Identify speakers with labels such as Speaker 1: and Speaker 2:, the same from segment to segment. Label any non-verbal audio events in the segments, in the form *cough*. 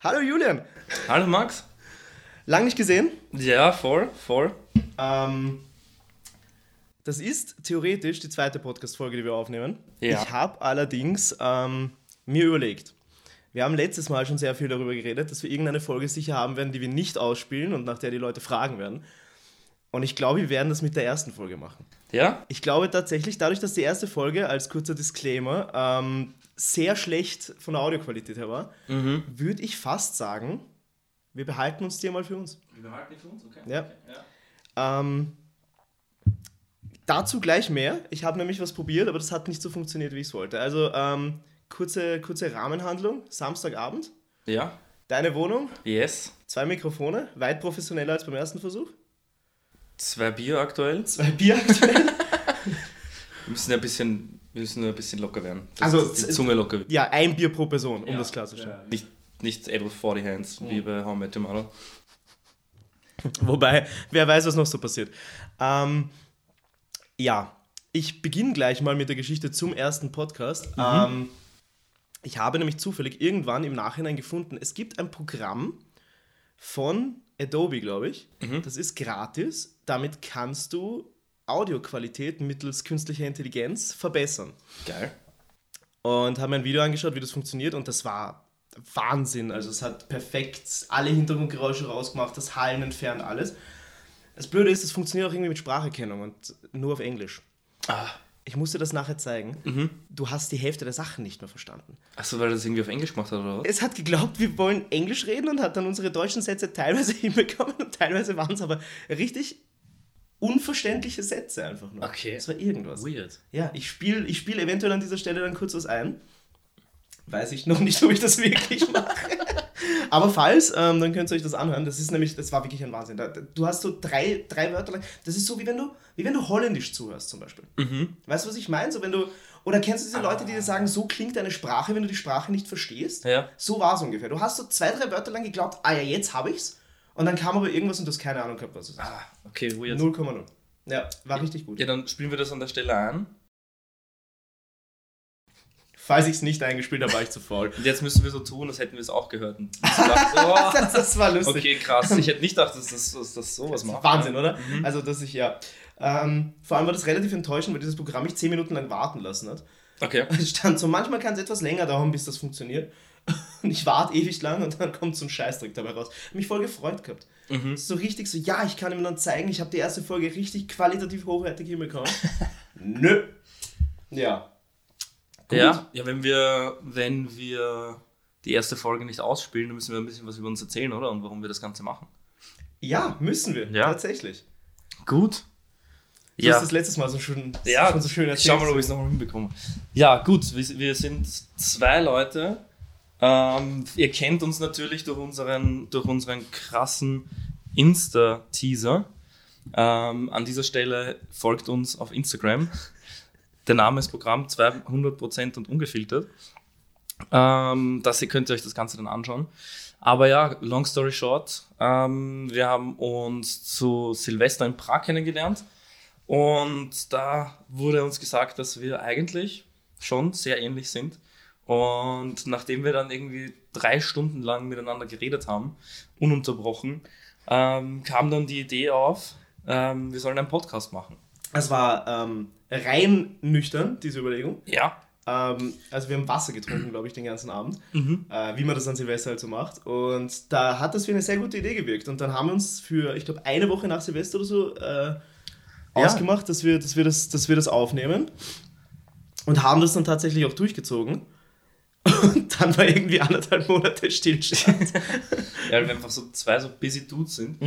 Speaker 1: Hallo Julian.
Speaker 2: Hallo Max.
Speaker 1: Lang nicht gesehen.
Speaker 2: Ja, voll, voll.
Speaker 1: Ähm, das ist theoretisch die zweite Podcast-Folge, die wir aufnehmen.
Speaker 2: Ja.
Speaker 1: Ich habe allerdings ähm, mir überlegt, wir haben letztes Mal schon sehr viel darüber geredet, dass wir irgendeine Folge sicher haben werden, die wir nicht ausspielen und nach der die Leute fragen werden. Und ich glaube, wir werden das mit der ersten Folge machen.
Speaker 2: Ja?
Speaker 1: Ich glaube tatsächlich, dadurch, dass die erste Folge als kurzer Disclaimer ähm, sehr schlecht von der Audioqualität her war, würde ich fast sagen, wir behalten uns die mal für uns.
Speaker 2: Wir behalten die für uns, okay.
Speaker 1: Ja. Ähm, dazu gleich mehr. Ich habe nämlich was probiert, aber das hat nicht so funktioniert, wie ich es wollte. Also ähm, kurze, kurze Rahmenhandlung. Samstagabend,
Speaker 2: Ja?
Speaker 1: deine Wohnung,
Speaker 2: Yes.
Speaker 1: zwei Mikrofone, weit professioneller als beim ersten Versuch.
Speaker 2: Zwei Bier aktuell.
Speaker 1: Zwei Bier aktuell. *laughs*
Speaker 2: Wir müssen ja ein bisschen, wir müssen ja ein bisschen locker werden.
Speaker 1: Also,
Speaker 2: dass die Zunge locker wird.
Speaker 1: ja, ein Bier pro Person, um
Speaker 2: Ja.
Speaker 1: das klarzustellen.
Speaker 2: Nicht, nicht Able 40 Hands, wie bei How I Met Your Mother.
Speaker 1: Wobei, wer weiß, was noch so passiert. Ähm, ja, ich beginne gleich mal mit der Geschichte zum ersten Podcast. Ähm, ich habe nämlich zufällig irgendwann im Nachhinein gefunden, es gibt ein Programm von Adobe, glaube ich. Das ist gratis. Damit kannst du Audioqualität mittels künstlicher Intelligenz verbessern.
Speaker 2: Geil.
Speaker 1: Und habe mir ein Video angeschaut, wie das funktioniert und das war Wahnsinn. Also es hat perfekt alle Hintergrundgeräusche rausgemacht, das Hallen entfernt, alles. Das Blöde ist, es funktioniert auch irgendwie mit Spracherkennung und nur auf Englisch.
Speaker 2: Ah.
Speaker 1: Ich musste das nachher zeigen. Du hast die Hälfte der Sachen nicht mehr verstanden.
Speaker 2: Achso, weil er das irgendwie auf Englisch gemacht hat, oder was?
Speaker 1: Es hat geglaubt, wir wollen Englisch reden und hat dann unsere deutschen Sätze teilweise *laughs* hinbekommen und teilweise waren es aber richtig unverständliche Sätze einfach nur.
Speaker 2: Okay.
Speaker 1: Es war irgendwas.
Speaker 2: Weird.
Speaker 1: Ja, ich spiele ich spiel eventuell an dieser Stelle dann kurz was ein. Weiß ich noch nicht, *laughs* ob ich das wirklich mache. Aber falls, ähm, dann könnt ihr euch das anhören. Das ist nämlich, das war wirklich ein Wahnsinn. Du hast so drei, drei Wörter lang. Das ist so, wie wenn du, wie wenn du Holländisch zuhörst zum Beispiel. Weißt du, was ich meine? So, wenn du, oder kennst du diese Leute, die dir sagen, so klingt deine Sprache, wenn du die Sprache nicht verstehst?
Speaker 2: Ja.
Speaker 1: So war es ungefähr. Du hast so zwei, drei Wörter lang geglaubt, ah ja, jetzt habe ich's. Und dann kam aber irgendwas und du hast keine Ahnung gehabt, was es ist.
Speaker 2: Ah, okay, weird.
Speaker 1: 0,0. Ja, war richtig gut.
Speaker 2: Ja, dann spielen wir das an der Stelle ein.
Speaker 1: Falls ich es nicht eingespielt habe, war ich zu faul.
Speaker 2: Und jetzt müssen wir so tun, als hätten wir es auch gehört. Und gedacht, oh, *laughs*
Speaker 1: Das, das war lustig.
Speaker 2: okay, krass. Ich hätte nicht gedacht, dass das, dass das sowas macht.
Speaker 1: Wahnsinn, oder? Also, dass ich ja. Ähm, vor allem war das relativ enttäuschend, weil dieses Programm mich 10 Minuten lang warten lassen hat.
Speaker 2: Okay. *laughs*
Speaker 1: Stand so, manchmal kann es etwas länger dauern, bis das funktioniert. *laughs* Und ich warte ewig lang und dann kommt so ein Scheißdreck dabei raus. Hab mich voll gefreut gehabt. So richtig so, ja, ich kann ihm dann zeigen, ich habe die erste Folge richtig qualitativ hochwertig hinbekommen. *laughs* Nö. Ja. Gut.
Speaker 2: Ja, ja wenn, wir, wenn wir die erste Folge nicht ausspielen, dann müssen wir ein bisschen was über uns erzählen, oder? Und warum wir das Ganze machen.
Speaker 1: Ja, müssen wir.
Speaker 2: Ja.
Speaker 1: Tatsächlich.
Speaker 2: Gut.
Speaker 1: Du hast das letztes Mal so schön,
Speaker 2: Ja,
Speaker 1: schon so schön
Speaker 2: ich
Speaker 1: erzählt.
Speaker 2: schau mal, ob ich es nochmal hinbekomme. Ja, gut, wir, wir sind zwei Leute. Ähm, ihr kennt uns natürlich durch unseren, durch unseren krassen Insta-Teaser. Ähm, an dieser Stelle folgt uns auf Instagram. Der Name ist Programm 200% und ungefiltert. Ähm, das ihr könnt euch das Ganze dann anschauen. Aber ja, long story short, ähm, wir haben uns zu Silvester in Prag kennengelernt. Und da wurde uns gesagt, dass wir eigentlich schon sehr ähnlich sind. Und nachdem wir dann irgendwie drei Stunden lang miteinander geredet haben, ununterbrochen, ähm, kam dann die Idee auf, ähm, wir sollen einen Podcast machen.
Speaker 1: Es war ähm, rein nüchtern, diese Überlegung.
Speaker 2: Ja.
Speaker 1: Ähm, also wir haben Wasser getrunken, glaube ich, den ganzen Abend,
Speaker 2: Mhm.
Speaker 1: äh, wie man das an Silvester halt so macht. Und da hat das wie eine sehr gute Idee gewirkt. Und dann haben wir uns für, ich glaube, eine Woche nach Silvester oder so äh, ausgemacht, dass wir, dass, wir das, dass wir das aufnehmen. Und haben das dann tatsächlich auch durchgezogen. Und dann war irgendwie anderthalb Monate Stillstand.
Speaker 2: Ja, weil wir einfach so zwei so busy Dudes sind.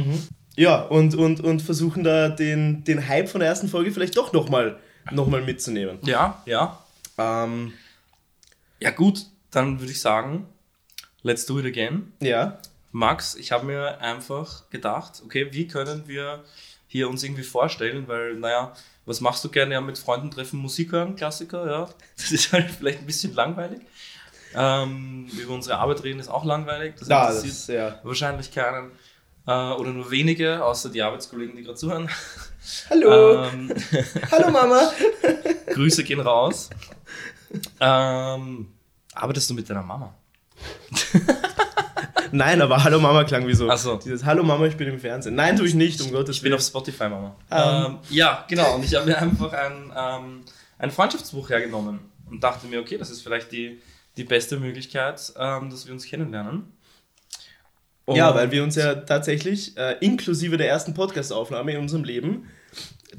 Speaker 1: ja, und, und, und versuchen da den, den Hype von der ersten Folge vielleicht doch nochmal noch mal mitzunehmen.
Speaker 2: Ja, ja.
Speaker 1: Ähm,
Speaker 2: Ja, gut, dann würde ich sagen, let's do it again.
Speaker 1: ja,
Speaker 2: Max, ich habe mir einfach gedacht, okay, wie können wir hier uns irgendwie vorstellen, weil, naja, was machst du gerne? Ja, mit Freunden treffen, Musik hören, Klassiker, ja. Das ist halt vielleicht ein bisschen langweilig. Ähm, über unsere Arbeit reden ist auch langweilig. Das
Speaker 1: ja, das
Speaker 2: interessiert
Speaker 1: ist, ja.
Speaker 2: wahrscheinlich keinen. Äh, oder nur wenige, außer die Arbeitskollegen, die gerade zuhören.
Speaker 1: Hallo,
Speaker 2: Ähm, *laughs*
Speaker 1: hallo Mama. *laughs*
Speaker 2: Grüße gehen raus. Ähm, arbeitest du mit deiner Mama? *laughs*
Speaker 1: Nein, aber Hallo Mama klang wie so.
Speaker 2: Ach so.
Speaker 1: Dieses Hallo Mama, ich bin im Fernsehen. Nein, tue ich nicht, um Gottes
Speaker 2: Ich bin auf Spotify, Mama.
Speaker 1: Ähm.
Speaker 2: Ähm, ja, genau. Und ich habe mir einfach ein, ähm, ein Freundschaftsbuch hergenommen und dachte mir, okay, das ist vielleicht die, die beste Möglichkeit, ähm, dass wir uns kennenlernen. Und
Speaker 1: Ja, weil wir uns ja tatsächlich, äh, inklusive der ersten Podcast-Aufnahme in unserem Leben,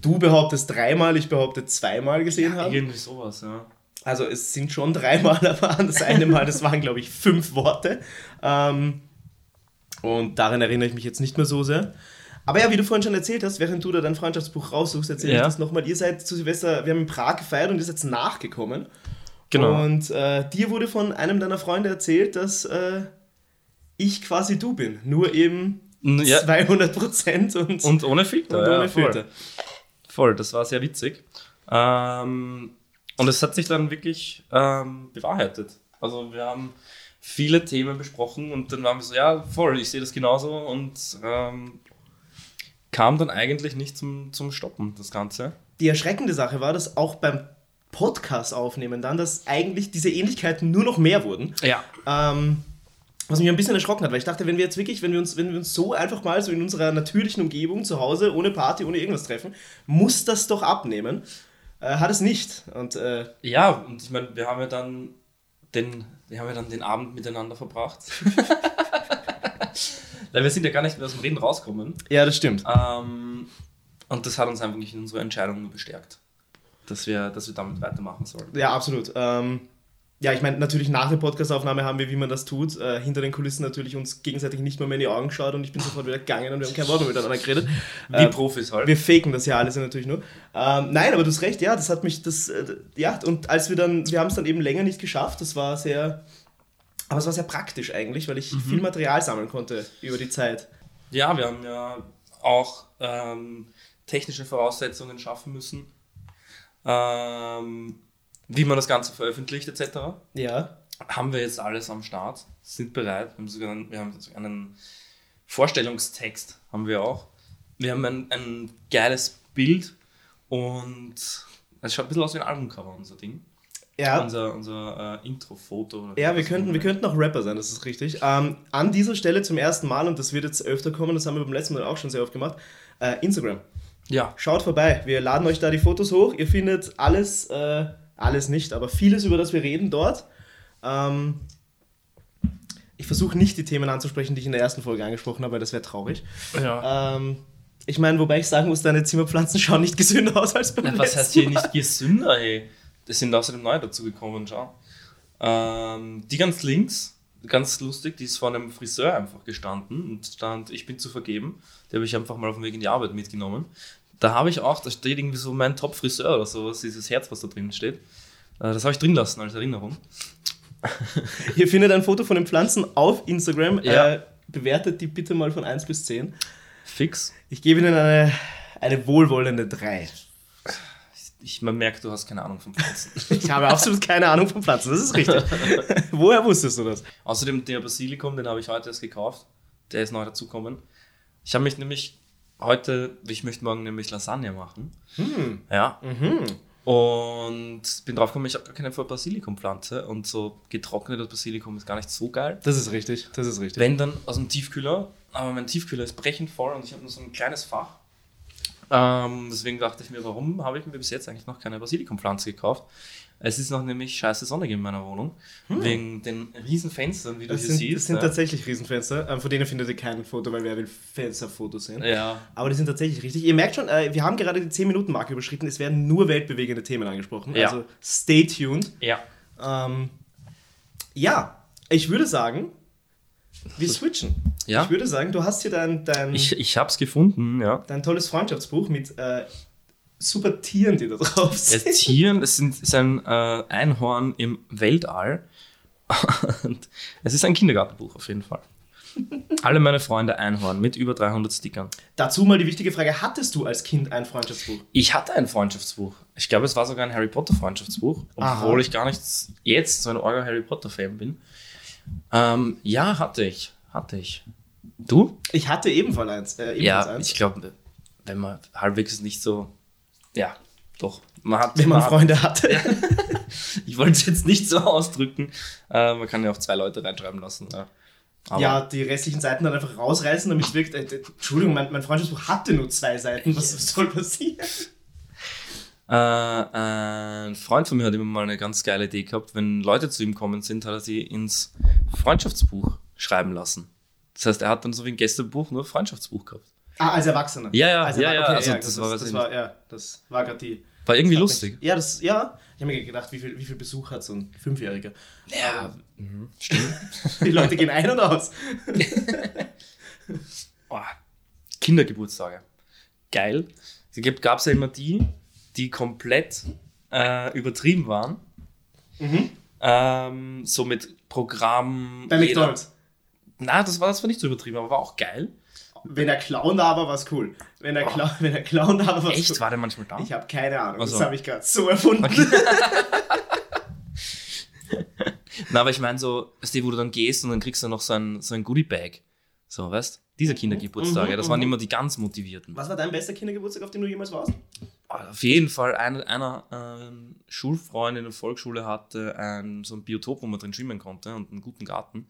Speaker 1: du behauptest dreimal, ich behaupte zweimal gesehen haben.
Speaker 2: Irgendwie sowas, ja.
Speaker 1: Also es sind schon dreimal, *laughs* aber das eine Mal, das waren, glaube ich, fünf Worte. Ähm, und daran erinnere ich mich jetzt nicht mehr so sehr. Aber ja, wie du vorhin schon erzählt hast, während du da dein Freundschaftsbuch raussuchst, erzähle
Speaker 2: Ja.
Speaker 1: ich das nochmal. Ihr seid zu Silvester, wir haben in Prag gefeiert und ihr seid nachgekommen.
Speaker 2: Genau.
Speaker 1: Und äh, dir wurde von einem deiner Freunde erzählt, dass äh, ich quasi du bin. Nur eben
Speaker 2: ja.
Speaker 1: 200 Prozent und,
Speaker 2: Und ohne Filter.
Speaker 1: und ohne
Speaker 2: ja, voll.
Speaker 1: Filter.
Speaker 2: Voll, das war sehr witzig. Ähm, und es hat sich dann wirklich ähm, bewahrheitet. Also wir haben viele Themen besprochen und dann waren wir so, ja, voll, ich sehe das genauso und ähm, kam dann eigentlich nicht zum, zum Stoppen, das Ganze.
Speaker 1: Die erschreckende Sache war, dass auch beim Podcast aufnehmen dann, dass eigentlich diese Ähnlichkeiten nur noch mehr wurden.
Speaker 2: Ja.
Speaker 1: Ähm, was mich ein bisschen erschrocken hat, weil ich dachte, wenn wir jetzt wirklich, wenn wir uns, wenn wir uns so einfach mal so in unserer natürlichen Umgebung zu Hause, ohne Party, ohne irgendwas treffen, muss das doch abnehmen. Äh, hat es nicht. Und äh,
Speaker 2: Ja, und ich meine, wir haben ja dann den, wir haben ja dann den Abend miteinander verbracht. *laughs* Weil wir sind ja gar nicht mehr aus dem Reden rausgekommen.
Speaker 1: ja, das stimmt.
Speaker 2: Ähm, und das hat uns einfach nicht in unserer Entscheidung nur bestärkt, dass wir, dass wir damit weitermachen sollen.
Speaker 1: Ja, absolut. Ähm, ja, ich meine, natürlich nach der Podcastaufnahme haben wir, wie man das tut, äh, hinter den Kulissen natürlich uns gegenseitig nicht mehr, mehr in die Augen geschaut und ich bin *laughs* sofort wieder gegangen und wir haben kein Wort mehr miteinander geredet.
Speaker 2: Wie
Speaker 1: Äh,
Speaker 2: Profis halt.
Speaker 1: Wir faken das ja alles natürlich nur. Ähm, nein, aber du hast recht, ja, das hat mich, das, äh, ja, und als wir dann, wir haben es dann eben länger nicht geschafft, das war sehr, aber es war sehr praktisch eigentlich, weil ich viel Material sammeln konnte über die Zeit.
Speaker 2: Ja, wir haben ja auch ähm, technische Voraussetzungen schaffen müssen, ähm, wie man das Ganze veröffentlicht etc.
Speaker 1: Ja.
Speaker 2: Haben wir jetzt alles am Start, sind bereit. Wir haben sogar einen, wir haben sogar einen Vorstellungstext, haben wir auch. Wir haben ein, ein geiles Bild und es schaut ein bisschen aus wie ein Albumcover, unser Ding.
Speaker 1: Ja,
Speaker 2: Unser, unser äh, Intro-Foto.
Speaker 1: ja wir, könnten,
Speaker 2: auch
Speaker 1: wir könnten auch Rapper sein, das ist richtig. Ähm, an dieser Stelle zum ersten Mal, und das wird jetzt öfter kommen, das haben wir beim letzten Mal auch schon sehr oft gemacht, äh, Instagram.
Speaker 2: Ja,
Speaker 1: Schaut vorbei, wir laden euch da die Fotos hoch. Ihr findet alles, äh, alles nicht, aber vieles, über das wir reden dort. Ähm, ich versuche nicht die Themen anzusprechen, die ich in der ersten Folge angesprochen habe, weil das wäre traurig.
Speaker 2: ja.
Speaker 1: Ähm, ich meine, wobei ich sagen muss, deine Zimmerpflanzen schauen nicht gesünder aus als beim
Speaker 2: Na, was heißt hier nicht gesünder, ey? Das sind außerdem neu dazugekommen, schau. Ähm, die ganz links, ganz lustig, die ist vor einem Friseur einfach gestanden und stand, ich bin zu vergeben. Die habe ich einfach mal auf dem Weg in die Arbeit mitgenommen. Da habe ich auch, da steht irgendwie so mein Top-Friseur oder sowas, dieses Herz, was da drin steht. Äh, das habe ich drin lassen als Erinnerung. *laughs*
Speaker 1: Ihr findet ein Foto von den Pflanzen auf Instagram.
Speaker 2: Ja.
Speaker 1: Äh, bewertet die bitte mal von 1 bis 10.
Speaker 2: Fix.
Speaker 1: Ich gebe Ihnen eine, eine wohlwollende 3.
Speaker 2: Ich, man merkt, du hast keine Ahnung von Pflanzen. *laughs*
Speaker 1: Ich habe absolut keine Ahnung von Pflanzen, das ist richtig. *laughs* Woher wusstest du das?
Speaker 2: Außerdem der Basilikum, den habe ich heute erst gekauft. Der ist neu dazugekommen. Ich habe mich nämlich heute, ich möchte morgen nämlich Lasagne machen.
Speaker 1: Hm.
Speaker 2: Ja.
Speaker 1: Mhm.
Speaker 2: Und bin drauf gekommen, ich habe gar keine Basilikumpflanze und so getrocknetes Basilikum ist gar nicht so geil.
Speaker 1: Das ist richtig, das ist richtig.
Speaker 2: Wenn dann aus dem Tiefkühler, aber mein Tiefkühler ist brechend voll und ich habe nur so ein kleines Fach. Ähm, deswegen dachte ich mir, warum habe ich mir bis jetzt eigentlich noch keine Basilikumpflanze gekauft? Es ist noch nämlich scheiße sonnig in meiner Wohnung. Wegen den riesen Fenstern, wie du
Speaker 1: Das
Speaker 2: hier
Speaker 1: sind,
Speaker 2: siehst.
Speaker 1: das sind
Speaker 2: ja.
Speaker 1: tatsächlich Riesenfenster. Ähm, von denen findet ihr kein Foto, weil wer will Fensterfotos sehen.
Speaker 2: Ja,
Speaker 1: Aber die sind tatsächlich richtig. Ihr merkt schon, äh, wir haben gerade die 10-Minuten-Marke überschritten. Es werden nur weltbewegende Themen angesprochen.
Speaker 2: Ja.
Speaker 1: Also stay tuned.
Speaker 2: ja.
Speaker 1: Ähm, ja, ich würde sagen, wir switchen.
Speaker 2: Ja.
Speaker 1: Ich würde sagen, du hast hier dein, dein,
Speaker 2: Ich, ich habe es gefunden, ja.
Speaker 1: dein tolles Freundschaftsbuch mit äh, super Tieren, die da drauf sind.
Speaker 2: ist Tieren, es sind, ist ein äh, Einhorn im Weltall. *laughs* Und es ist ein Kindergartenbuch auf jeden Fall. *laughs* Alle meine Freunde Einhorn mit über 300 Stickern.
Speaker 1: Dazu mal die wichtige Frage: Hattest du als Kind ein Freundschaftsbuch?
Speaker 2: Ich hatte ein Freundschaftsbuch. Ich glaube, es war sogar ein Harry Potter Freundschaftsbuch,
Speaker 1: Aha.
Speaker 2: obwohl ich gar nicht jetzt so ein Orga Harry Potter Fan bin. Ähm, ja, hatte ich. Hatte ich. Du?
Speaker 1: Ich hatte ebenfalls eins. Äh, ebenfalls
Speaker 2: Ja,
Speaker 1: eins.
Speaker 2: ich glaube, wenn man halbwegs nicht so. Ja, doch. Man hat,
Speaker 1: wenn man
Speaker 2: hat-
Speaker 1: Freunde *laughs* hatte. *laughs*
Speaker 2: Ich wollte es jetzt nicht so ausdrücken. Äh, man kann ja auch zwei Leute reinschreiben lassen. Ja. Aber
Speaker 1: ja, die restlichen Seiten dann einfach rausreißen, damit es wirkt. Äh, Entschuldigung, mein, mein Freundschaftsbuch hatte nur zwei Seiten. Was soll passieren?
Speaker 2: Äh, ein Freund von mir hat immer mal eine ganz geile Idee gehabt. Wenn Leute zu ihm kommen sind, hat er sie ins Freundschaftsbuch schreiben lassen. Das heißt, er hat dann so wie ein Gästebuch nur Freundschaftsbuch gehabt.
Speaker 1: Ah, als Erwachsener.
Speaker 2: Ja, ja,
Speaker 1: als
Speaker 2: ja, ja,
Speaker 1: okay,
Speaker 2: also
Speaker 1: ja,
Speaker 2: das
Speaker 1: das,
Speaker 2: war-
Speaker 1: das,
Speaker 2: ich
Speaker 1: war, ja, das war gerade die.
Speaker 2: War irgendwie lustig.
Speaker 1: mich- Ja, das, ja. Ich habe mir gedacht, wie viel, wie viel Besuch hat so ein Fünfjähriger?
Speaker 2: Ja, mhm, stimmt. *laughs*
Speaker 1: Die Leute gehen ein und aus. *laughs*
Speaker 2: Oh, Kindergeburtstage. Geil. Es gab es ja immer die, die komplett äh, übertrieben waren. Ähm, so mit Programm.
Speaker 1: Bei McDonalds.
Speaker 2: Na, das war, das war nicht so übertrieben, aber war auch geil.
Speaker 1: Wenn der Clown da war, war es cool. Wenn der, Clown, wenn der Clown da war, war es
Speaker 2: Echt?
Speaker 1: cool.
Speaker 2: War der manchmal da?
Speaker 1: Ich habe keine Ahnung.
Speaker 2: Ach so.
Speaker 1: Das habe ich gerade so erfunden. *laughs*
Speaker 2: Na, aber ich meine so, wo du dann gehst und dann kriegst du noch so ein, so ein Goodie-Bag. So, weißt Diese Kindergeburtstage,
Speaker 1: Mhm,
Speaker 2: das waren
Speaker 1: mhm.
Speaker 2: immer die ganz motivierten.
Speaker 1: Was war dein bester Kindergeburtstag, auf dem du jemals warst?
Speaker 2: Auf jeden Fall, einer, einer ähm, Schulfreund in der Volksschule hatte ein, so ein Biotop, wo man drin schwimmen konnte und einen guten Garten.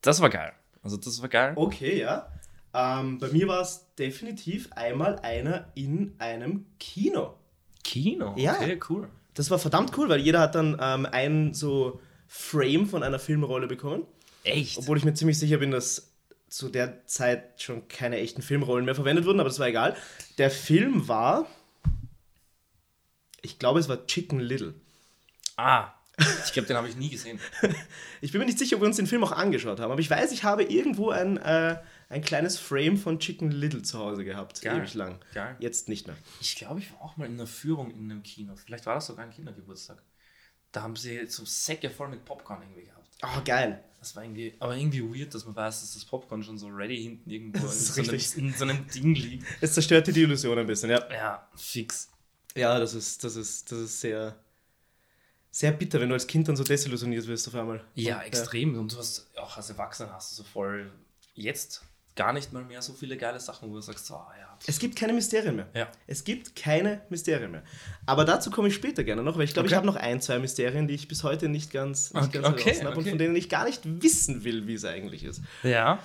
Speaker 2: Das war geil. Also das war geil.
Speaker 1: Okay, ja. Ähm, bei mir war es definitiv einmal einer in einem Kino.
Speaker 2: Kino,
Speaker 1: Ja.
Speaker 2: okay, cool.
Speaker 1: Das war verdammt cool, weil jeder hat dann ähm, ein so Frame von einer Filmrolle bekommen.
Speaker 2: Echt?
Speaker 1: Obwohl ich mir ziemlich sicher bin, dass zu der Zeit schon keine echten Filmrollen mehr verwendet wurden, aber das war egal. Der Film war, ich glaube, es war Chicken Little.
Speaker 2: Ah, ich glaube, den habe ich nie gesehen. *laughs*
Speaker 1: Ich bin mir nicht sicher, ob wir uns den Film auch angeschaut haben, aber ich weiß, ich habe irgendwo ein, äh, ein kleines Frame von Chicken Little zu Hause gehabt,
Speaker 2: Geil.
Speaker 1: ewig lang.
Speaker 2: Geil.
Speaker 1: Jetzt nicht mehr.
Speaker 2: Ich glaube, ich war auch mal in einer Führung in einem Kino. Vielleicht war das sogar ein Kindergeburtstag. Da haben sie so Säcke voll mit Popcorn irgendwie gehabt.
Speaker 1: Oh, geil.
Speaker 2: Das war irgendwie, aber irgendwie weird, dass man weiß, dass das Popcorn schon so ready hinten irgendwo in, so einem, in so einem Ding liegt.
Speaker 1: Es zerstörte die Illusion ein bisschen, ja.
Speaker 2: Ja, fix.
Speaker 1: Ja, das ist, das ist, das ist sehr, sehr bitter, wenn du als Kind dann so desillusioniert wirst auf einmal.
Speaker 2: Ja,
Speaker 1: Und,
Speaker 2: extrem. Und du hast auch als Erwachsener hast du so voll jetzt gar nicht mal mehr so viele geile Sachen, wo du sagst, so, ah, ja.
Speaker 1: Es gibt keine Mysterien mehr.
Speaker 2: Ja.
Speaker 1: Es gibt keine Mysterien mehr. Aber dazu komme ich später gerne noch, weil ich glaube, ich
Speaker 2: Okay.
Speaker 1: habe noch ein, zwei Mysterien, die ich bis heute nicht ganz, nicht
Speaker 2: Okay,
Speaker 1: ganz
Speaker 2: okay,
Speaker 1: habe und
Speaker 2: okay.
Speaker 1: von denen ich gar nicht wissen will, wie es eigentlich ist.
Speaker 2: Ja.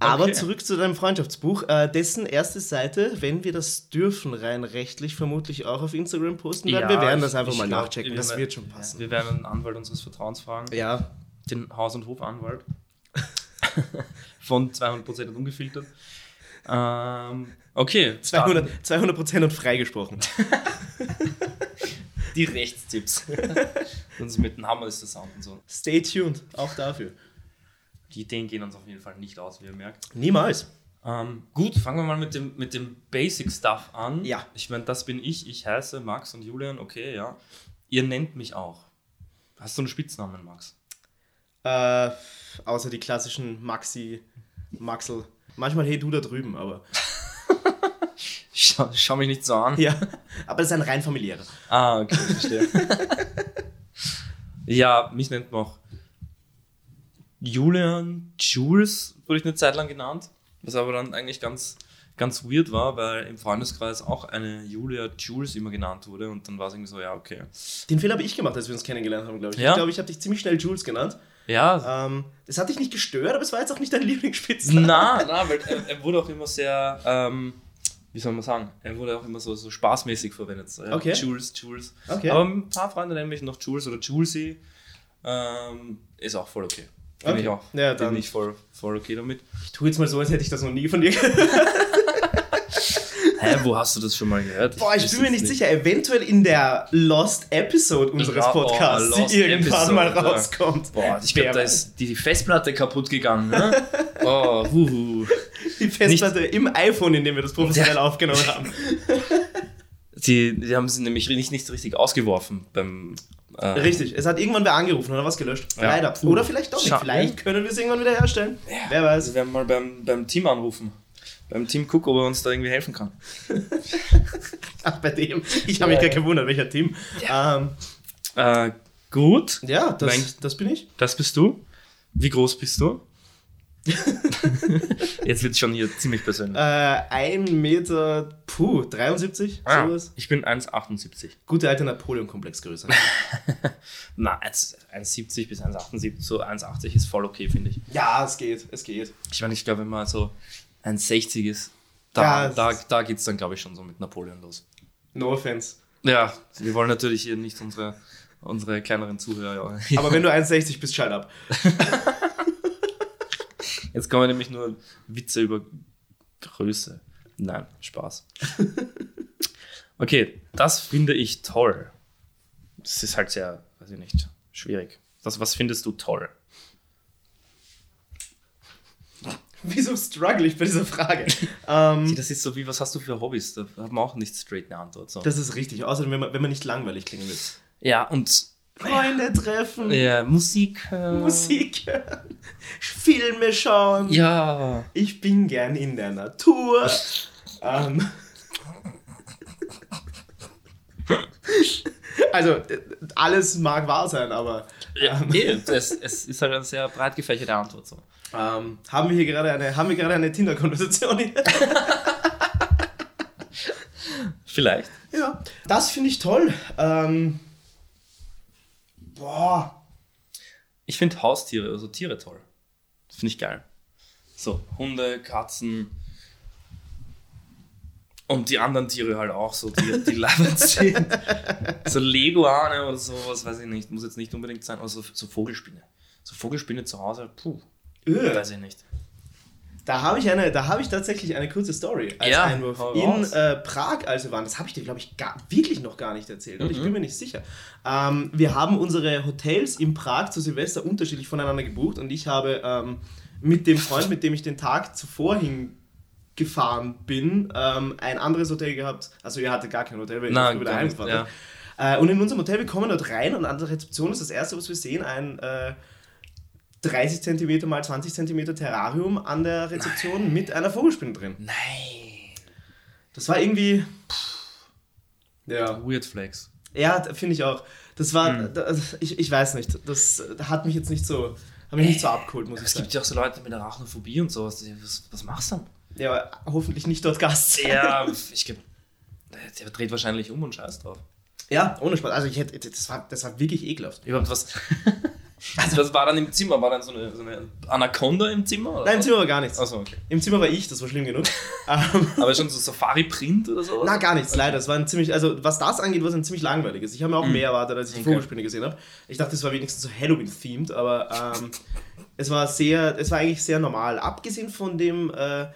Speaker 1: Aber
Speaker 2: Okay.
Speaker 1: zurück zu deinem Freundschaftsbuch, äh, dessen erste Seite, wenn wir das dürfen, rein rechtlich vermutlich auch auf Instagram posten werden. wir werden das einfach mal
Speaker 2: glaub,
Speaker 1: nachchecken,
Speaker 2: wir
Speaker 1: das wird schon passen.
Speaker 2: Wir werden einen Anwalt unseres Vertrauens fragen.
Speaker 1: Ja,
Speaker 2: Den Haus- und Hofanwalt. *laughs* Von 200% und ungefiltert. Ähm, okay.
Speaker 1: 200, 200% und freigesprochen. *laughs*
Speaker 2: Die Rechtstipps. *laughs* Sonst mit dem Hammer ist der Sound und so.
Speaker 1: Stay tuned, auch dafür.
Speaker 2: Die Ideen gehen uns auf jeden Fall nicht aus, wie ihr merkt.
Speaker 1: Niemals.
Speaker 2: Ähm, gut, fangen wir mal mit dem, mit dem Basic Stuff an.
Speaker 1: Ja.
Speaker 2: Ich meine, das bin ich. Ich heiße Max und Julian, okay, ja. Ihr nennt mich auch. Hast du einen Spitznamen, Max?
Speaker 1: Äh, außer die klassischen Maxi, Maxel. Manchmal hey du da drüben, aber. *laughs*
Speaker 2: Schau, schau mich nicht so an.
Speaker 1: Ja, aber das ist ein rein familiärer.
Speaker 2: Ah, okay, verstehe. *laughs* ja, mich nennt man auch Julian Jules, wurde ich eine Zeit lang genannt. Was aber dann eigentlich ganz, ganz weird war, weil im Freundeskreis auch eine Julia Jules immer genannt wurde. Und dann war es irgendwie so, ja, okay.
Speaker 1: Den Fehler habe ich gemacht, als wir uns kennengelernt haben, glaube ich.
Speaker 2: Ja?
Speaker 1: Ich glaube, ich habe dich ziemlich schnell Jules genannt.
Speaker 2: Ja,
Speaker 1: Ähm, das hat dich nicht gestört, aber es war jetzt auch nicht dein Lieblingsspitzname.
Speaker 2: na, na, *laughs* weil er, er wurde auch immer sehr, ähm, wie soll man sagen, er wurde auch immer so, so spaßmäßig verwendet. Ja,
Speaker 1: Okay.
Speaker 2: Jules, Jules.
Speaker 1: Okay.
Speaker 2: Aber ein paar Freunde nennen mich noch Jules oder Julesy. Ähm, ist auch voll okay. Bin
Speaker 1: Okay.
Speaker 2: ich auch.
Speaker 1: Ja, dann-
Speaker 2: Bin ich voll, voll okay damit.
Speaker 1: Ich tue jetzt mal so, als hätte ich das noch nie von dir gehört.
Speaker 2: Hä, wo hast du das schon mal gehört?
Speaker 1: Boah, ich bin mir
Speaker 2: jetzt
Speaker 1: nicht sicher. Eventuell in der Lost Episode unseres
Speaker 2: Ja, oh,
Speaker 1: Podcasts,
Speaker 2: Lost
Speaker 1: die irgendwann
Speaker 2: Episode,
Speaker 1: mal
Speaker 2: ja.
Speaker 1: rauskommt.
Speaker 2: Boah, ich glaube, da ist die Festplatte kaputt gegangen. Ne? *laughs* Oh, huhu.
Speaker 1: Die Festplatte im iPhone, in dem wir das professionell
Speaker 2: Ja.
Speaker 1: aufgenommen haben.
Speaker 2: Die, die haben sie nämlich nicht, nicht so richtig ausgeworfen beim. Äh,
Speaker 1: Richtig, es hat irgendwann wer angerufen oder was gelöscht.
Speaker 2: Ja.
Speaker 1: Leider.
Speaker 2: Puh.
Speaker 1: Oder vielleicht doch nicht.
Speaker 2: Schade.
Speaker 1: Vielleicht können wir es irgendwann wieder herstellen. Wer
Speaker 2: Wir
Speaker 1: weiß.
Speaker 2: werden mal beim, beim Team anrufen. Beim Team Cook, ob er uns da irgendwie helfen kann. *laughs*
Speaker 1: Ach, bei dem. Ich habe mich gerade gewundert, welcher Team. Ja, ähm,
Speaker 2: Äh, gut,
Speaker 1: ja das,
Speaker 2: Mein-
Speaker 1: das bin ich.
Speaker 2: das bist du. Wie groß bist du? *laughs* Jetzt wird es schon hier ziemlich persönlich.
Speaker 1: Äh, 1 Meter, puh, 73,
Speaker 2: Ah,
Speaker 1: sowas.
Speaker 2: ich bin 1,78.
Speaker 1: Gute alte Napoleon-Komplex-Größe. *laughs*
Speaker 2: Na, 1,70 bis 1,78, so 1,80 ist voll okay, finde ich.
Speaker 1: ja, es geht, es geht.
Speaker 2: Ich meine, ich glaube, wenn man so 1,60 ist, da,
Speaker 1: Ja,
Speaker 2: da, da geht es dann, glaube ich, schon so mit Napoleon los.
Speaker 1: No offense.
Speaker 2: Ja, wir wollen natürlich hier nicht unsere, unsere kleineren Zuhörer. Ja.
Speaker 1: Aber wenn du 1,60 bist, schalt ab. *laughs*
Speaker 2: Jetzt kommen nämlich nur Witze über Größe. Nein, Spaß. *laughs* Okay, das finde ich toll. Das ist halt sehr, weiß ich nicht, schwierig. Das, was findest du toll?
Speaker 1: Wieso struggle ich bei dieser Frage? *laughs* ähm,
Speaker 2: Das ist so wie, was hast du für Hobbys? Da hat man auch nicht straight eine Antwort. So.
Speaker 1: das ist richtig. Außerdem, wenn man, wenn man nicht langweilig klingen will.
Speaker 2: Ja, und
Speaker 1: Freunde treffen,
Speaker 2: ja, Musik. Äh,
Speaker 1: Musik hören, Filme schauen.
Speaker 2: Ja.
Speaker 1: Ich bin gern in der Natur. ähm. Also, alles mag wahr sein, aber
Speaker 2: ja nee, es, es ist halt eine sehr breit gefächerte Antwort. So.
Speaker 1: ähm, haben wir hier gerade eine, haben wir gerade eine Tinder-Konversation hier?
Speaker 2: Vielleicht.
Speaker 1: ja, das finde ich toll. Ähm, boah,
Speaker 2: Ich finde Haustiere, also Tiere toll. Finde ich geil. So, Hunde, Katzen und die anderen Tiere halt auch so, die, die *laughs* leibend sind. So Leguane oder sowas, weiß ich nicht, muss jetzt nicht unbedingt sein, aber so, so Vogelspinne. So Vogelspinne zu Hause, puh,
Speaker 1: öh.
Speaker 2: weiß ich nicht.
Speaker 1: Da habe ich eine, da habe ich tatsächlich eine kurze Story als
Speaker 2: Ja,
Speaker 1: Einwurf. In äh, Prag, als wir waren, das habe ich dir, glaube ich, gar, wirklich noch gar nicht erzählt. Und ich
Speaker 2: Mhm.
Speaker 1: bin mir nicht sicher. Ähm, wir haben unsere Hotels in Prag zu Silvester unterschiedlich voneinander gebucht und ich habe ähm, mit dem Freund, mit dem ich den Tag zuvor hingefahren bin, ähm, ein anderes Hotel gehabt. Also er hatte gar kein Hotel, weil ich
Speaker 2: Na,
Speaker 1: früh wieder heimgefahren bin. Äh, und in unserem Hotel, wir kommen dort rein und an der Rezeption ist das erste, was wir sehen, ein äh, 30 cm mal 20 cm Terrarium an der Rezeption mit einer Vogelspinne drin.
Speaker 2: Nein.
Speaker 1: Das war irgendwie. Ja.
Speaker 2: Weird Flex.
Speaker 1: Ja, finde ich auch. Das war.
Speaker 2: Hm.
Speaker 1: Das, ich, ich weiß nicht. Das hat mich jetzt nicht so. Hat mich nicht so abgeholt, muss ich
Speaker 2: Es
Speaker 1: sagen.
Speaker 2: gibt ja auch so Leute mit Arachnophobie und sowas. Was, was machst du dann?
Speaker 1: Ja, aber hoffentlich nicht dort Gast.
Speaker 2: Ja, *laughs* ich glaube, der dreht wahrscheinlich um und scheiß drauf.
Speaker 1: Ja, ohne Spaß. Also ich hätte. Das war, das war wirklich ekelhaft.
Speaker 2: Überhaupt was. *laughs* Also, was war dann im Zimmer? War dann so eine, so eine Anaconda im Zimmer? Oder
Speaker 1: Nein, im? Zimmer war gar nichts.
Speaker 2: Achso, okay.
Speaker 1: Im Zimmer war ich, das war schlimm genug. *laughs* ähm,
Speaker 2: Aber schon so Safari-Print oder so?
Speaker 1: Na, gar nichts, leider. Es war ein ziemlich, also was das angeht, war es ein ziemlich langweiliges. Ich habe mir auch mehr erwartet, als ich die
Speaker 2: Okay.
Speaker 1: Vogelspinne gesehen habe. Ich dachte, es war wenigstens so Halloween-themed, aber ähm, *laughs* es war sehr, es war eigentlich sehr normal. Abgesehen von dem, äh,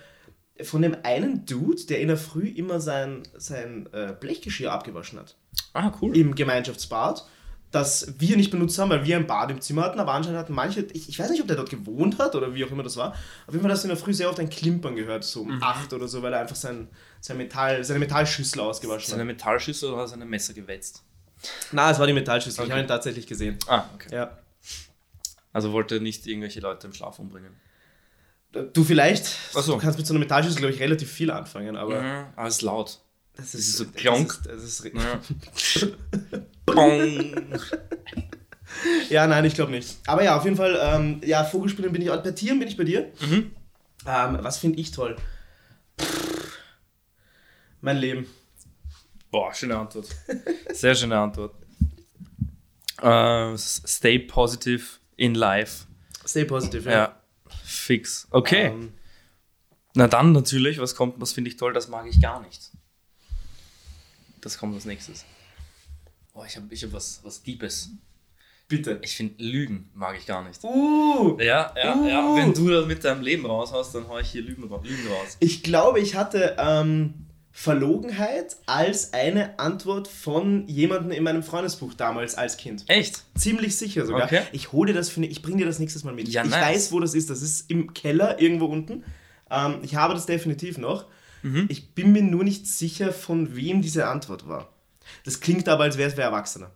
Speaker 1: von dem einen Dude, der in der Früh immer sein, sein äh, Blechgeschirr abgewaschen hat.
Speaker 2: Ah, cool.
Speaker 1: Im Gemeinschaftsbad. Das wir nicht benutzt haben, weil wir ein Bad im Zimmer hatten, aber anscheinend hatten manche, ich, ich weiß nicht, ob der dort gewohnt hat oder wie auch immer das war. Auf jeden Fall hast du in der Früh sehr oft ein Klimpern gehört, so um 8 oder so, weil er einfach sein, sein Metall, seine Metallschüssel ausgewaschen hat.
Speaker 2: Seine Metallschüssel oder seine Messer gewetzt?
Speaker 1: Na, es war die Metallschüssel. Ich
Speaker 2: Okay.
Speaker 1: habe ihn tatsächlich gesehen.
Speaker 2: Ah, okay.
Speaker 1: Ja.
Speaker 2: Also wollte er nicht irgendwelche Leute im Schlaf umbringen.
Speaker 1: Du vielleicht,
Speaker 2: so.
Speaker 1: du kannst mit so einer Metallschüssel, glaube ich, relativ viel anfangen, aber
Speaker 2: Mhm, aber es ist laut.
Speaker 1: Das
Speaker 2: ist so
Speaker 1: das
Speaker 2: klonk.
Speaker 1: ist, das ist,
Speaker 2: Ja. *laughs*
Speaker 1: Ja, nein, ich glaube nicht. Aber ja, auf jeden Fall, ähm, ja, Vogelspielen bin ich, bei Tieren bin ich bei dir.
Speaker 2: Mhm.
Speaker 1: Ähm, was finde ich toll? Pff, mein Leben.
Speaker 2: Boah, schöne Antwort. Sehr schöne Antwort. Äh, stay positive in life.
Speaker 1: Stay positive.
Speaker 2: Ja, fix. Okay.
Speaker 1: Ähm,
Speaker 2: Na dann natürlich, was kommt, was finde ich toll, das mag ich gar nicht. Das kommt als nächstes. Oh, ich habe ich hab was, was Deepes.
Speaker 1: bitte.
Speaker 2: Ich finde Lügen mag ich gar nicht.
Speaker 1: Uh,
Speaker 2: Ja, ja,
Speaker 1: Uh.
Speaker 2: ja. Wenn du das mit deinem Leben raushaust, dann hau ich hier Lügen, Lügen raus.
Speaker 1: ich glaube, ich hatte ähm, Verlogenheit als eine Antwort von jemandem in meinem Freundesbuch damals als Kind.
Speaker 2: Echt?
Speaker 1: Ziemlich sicher sogar.
Speaker 2: Okay.
Speaker 1: Ich hole dir das für, ich bringe dir das nächstes Mal mit.
Speaker 2: Ja,
Speaker 1: ich
Speaker 2: nice.
Speaker 1: weiß, wo das ist. Das ist im Keller irgendwo unten. Ähm, ich habe das definitiv noch.
Speaker 2: Mhm.
Speaker 1: Ich bin mir nur nicht sicher, von wem diese Antwort war. Das klingt aber, als wäre es wer Erwachsener.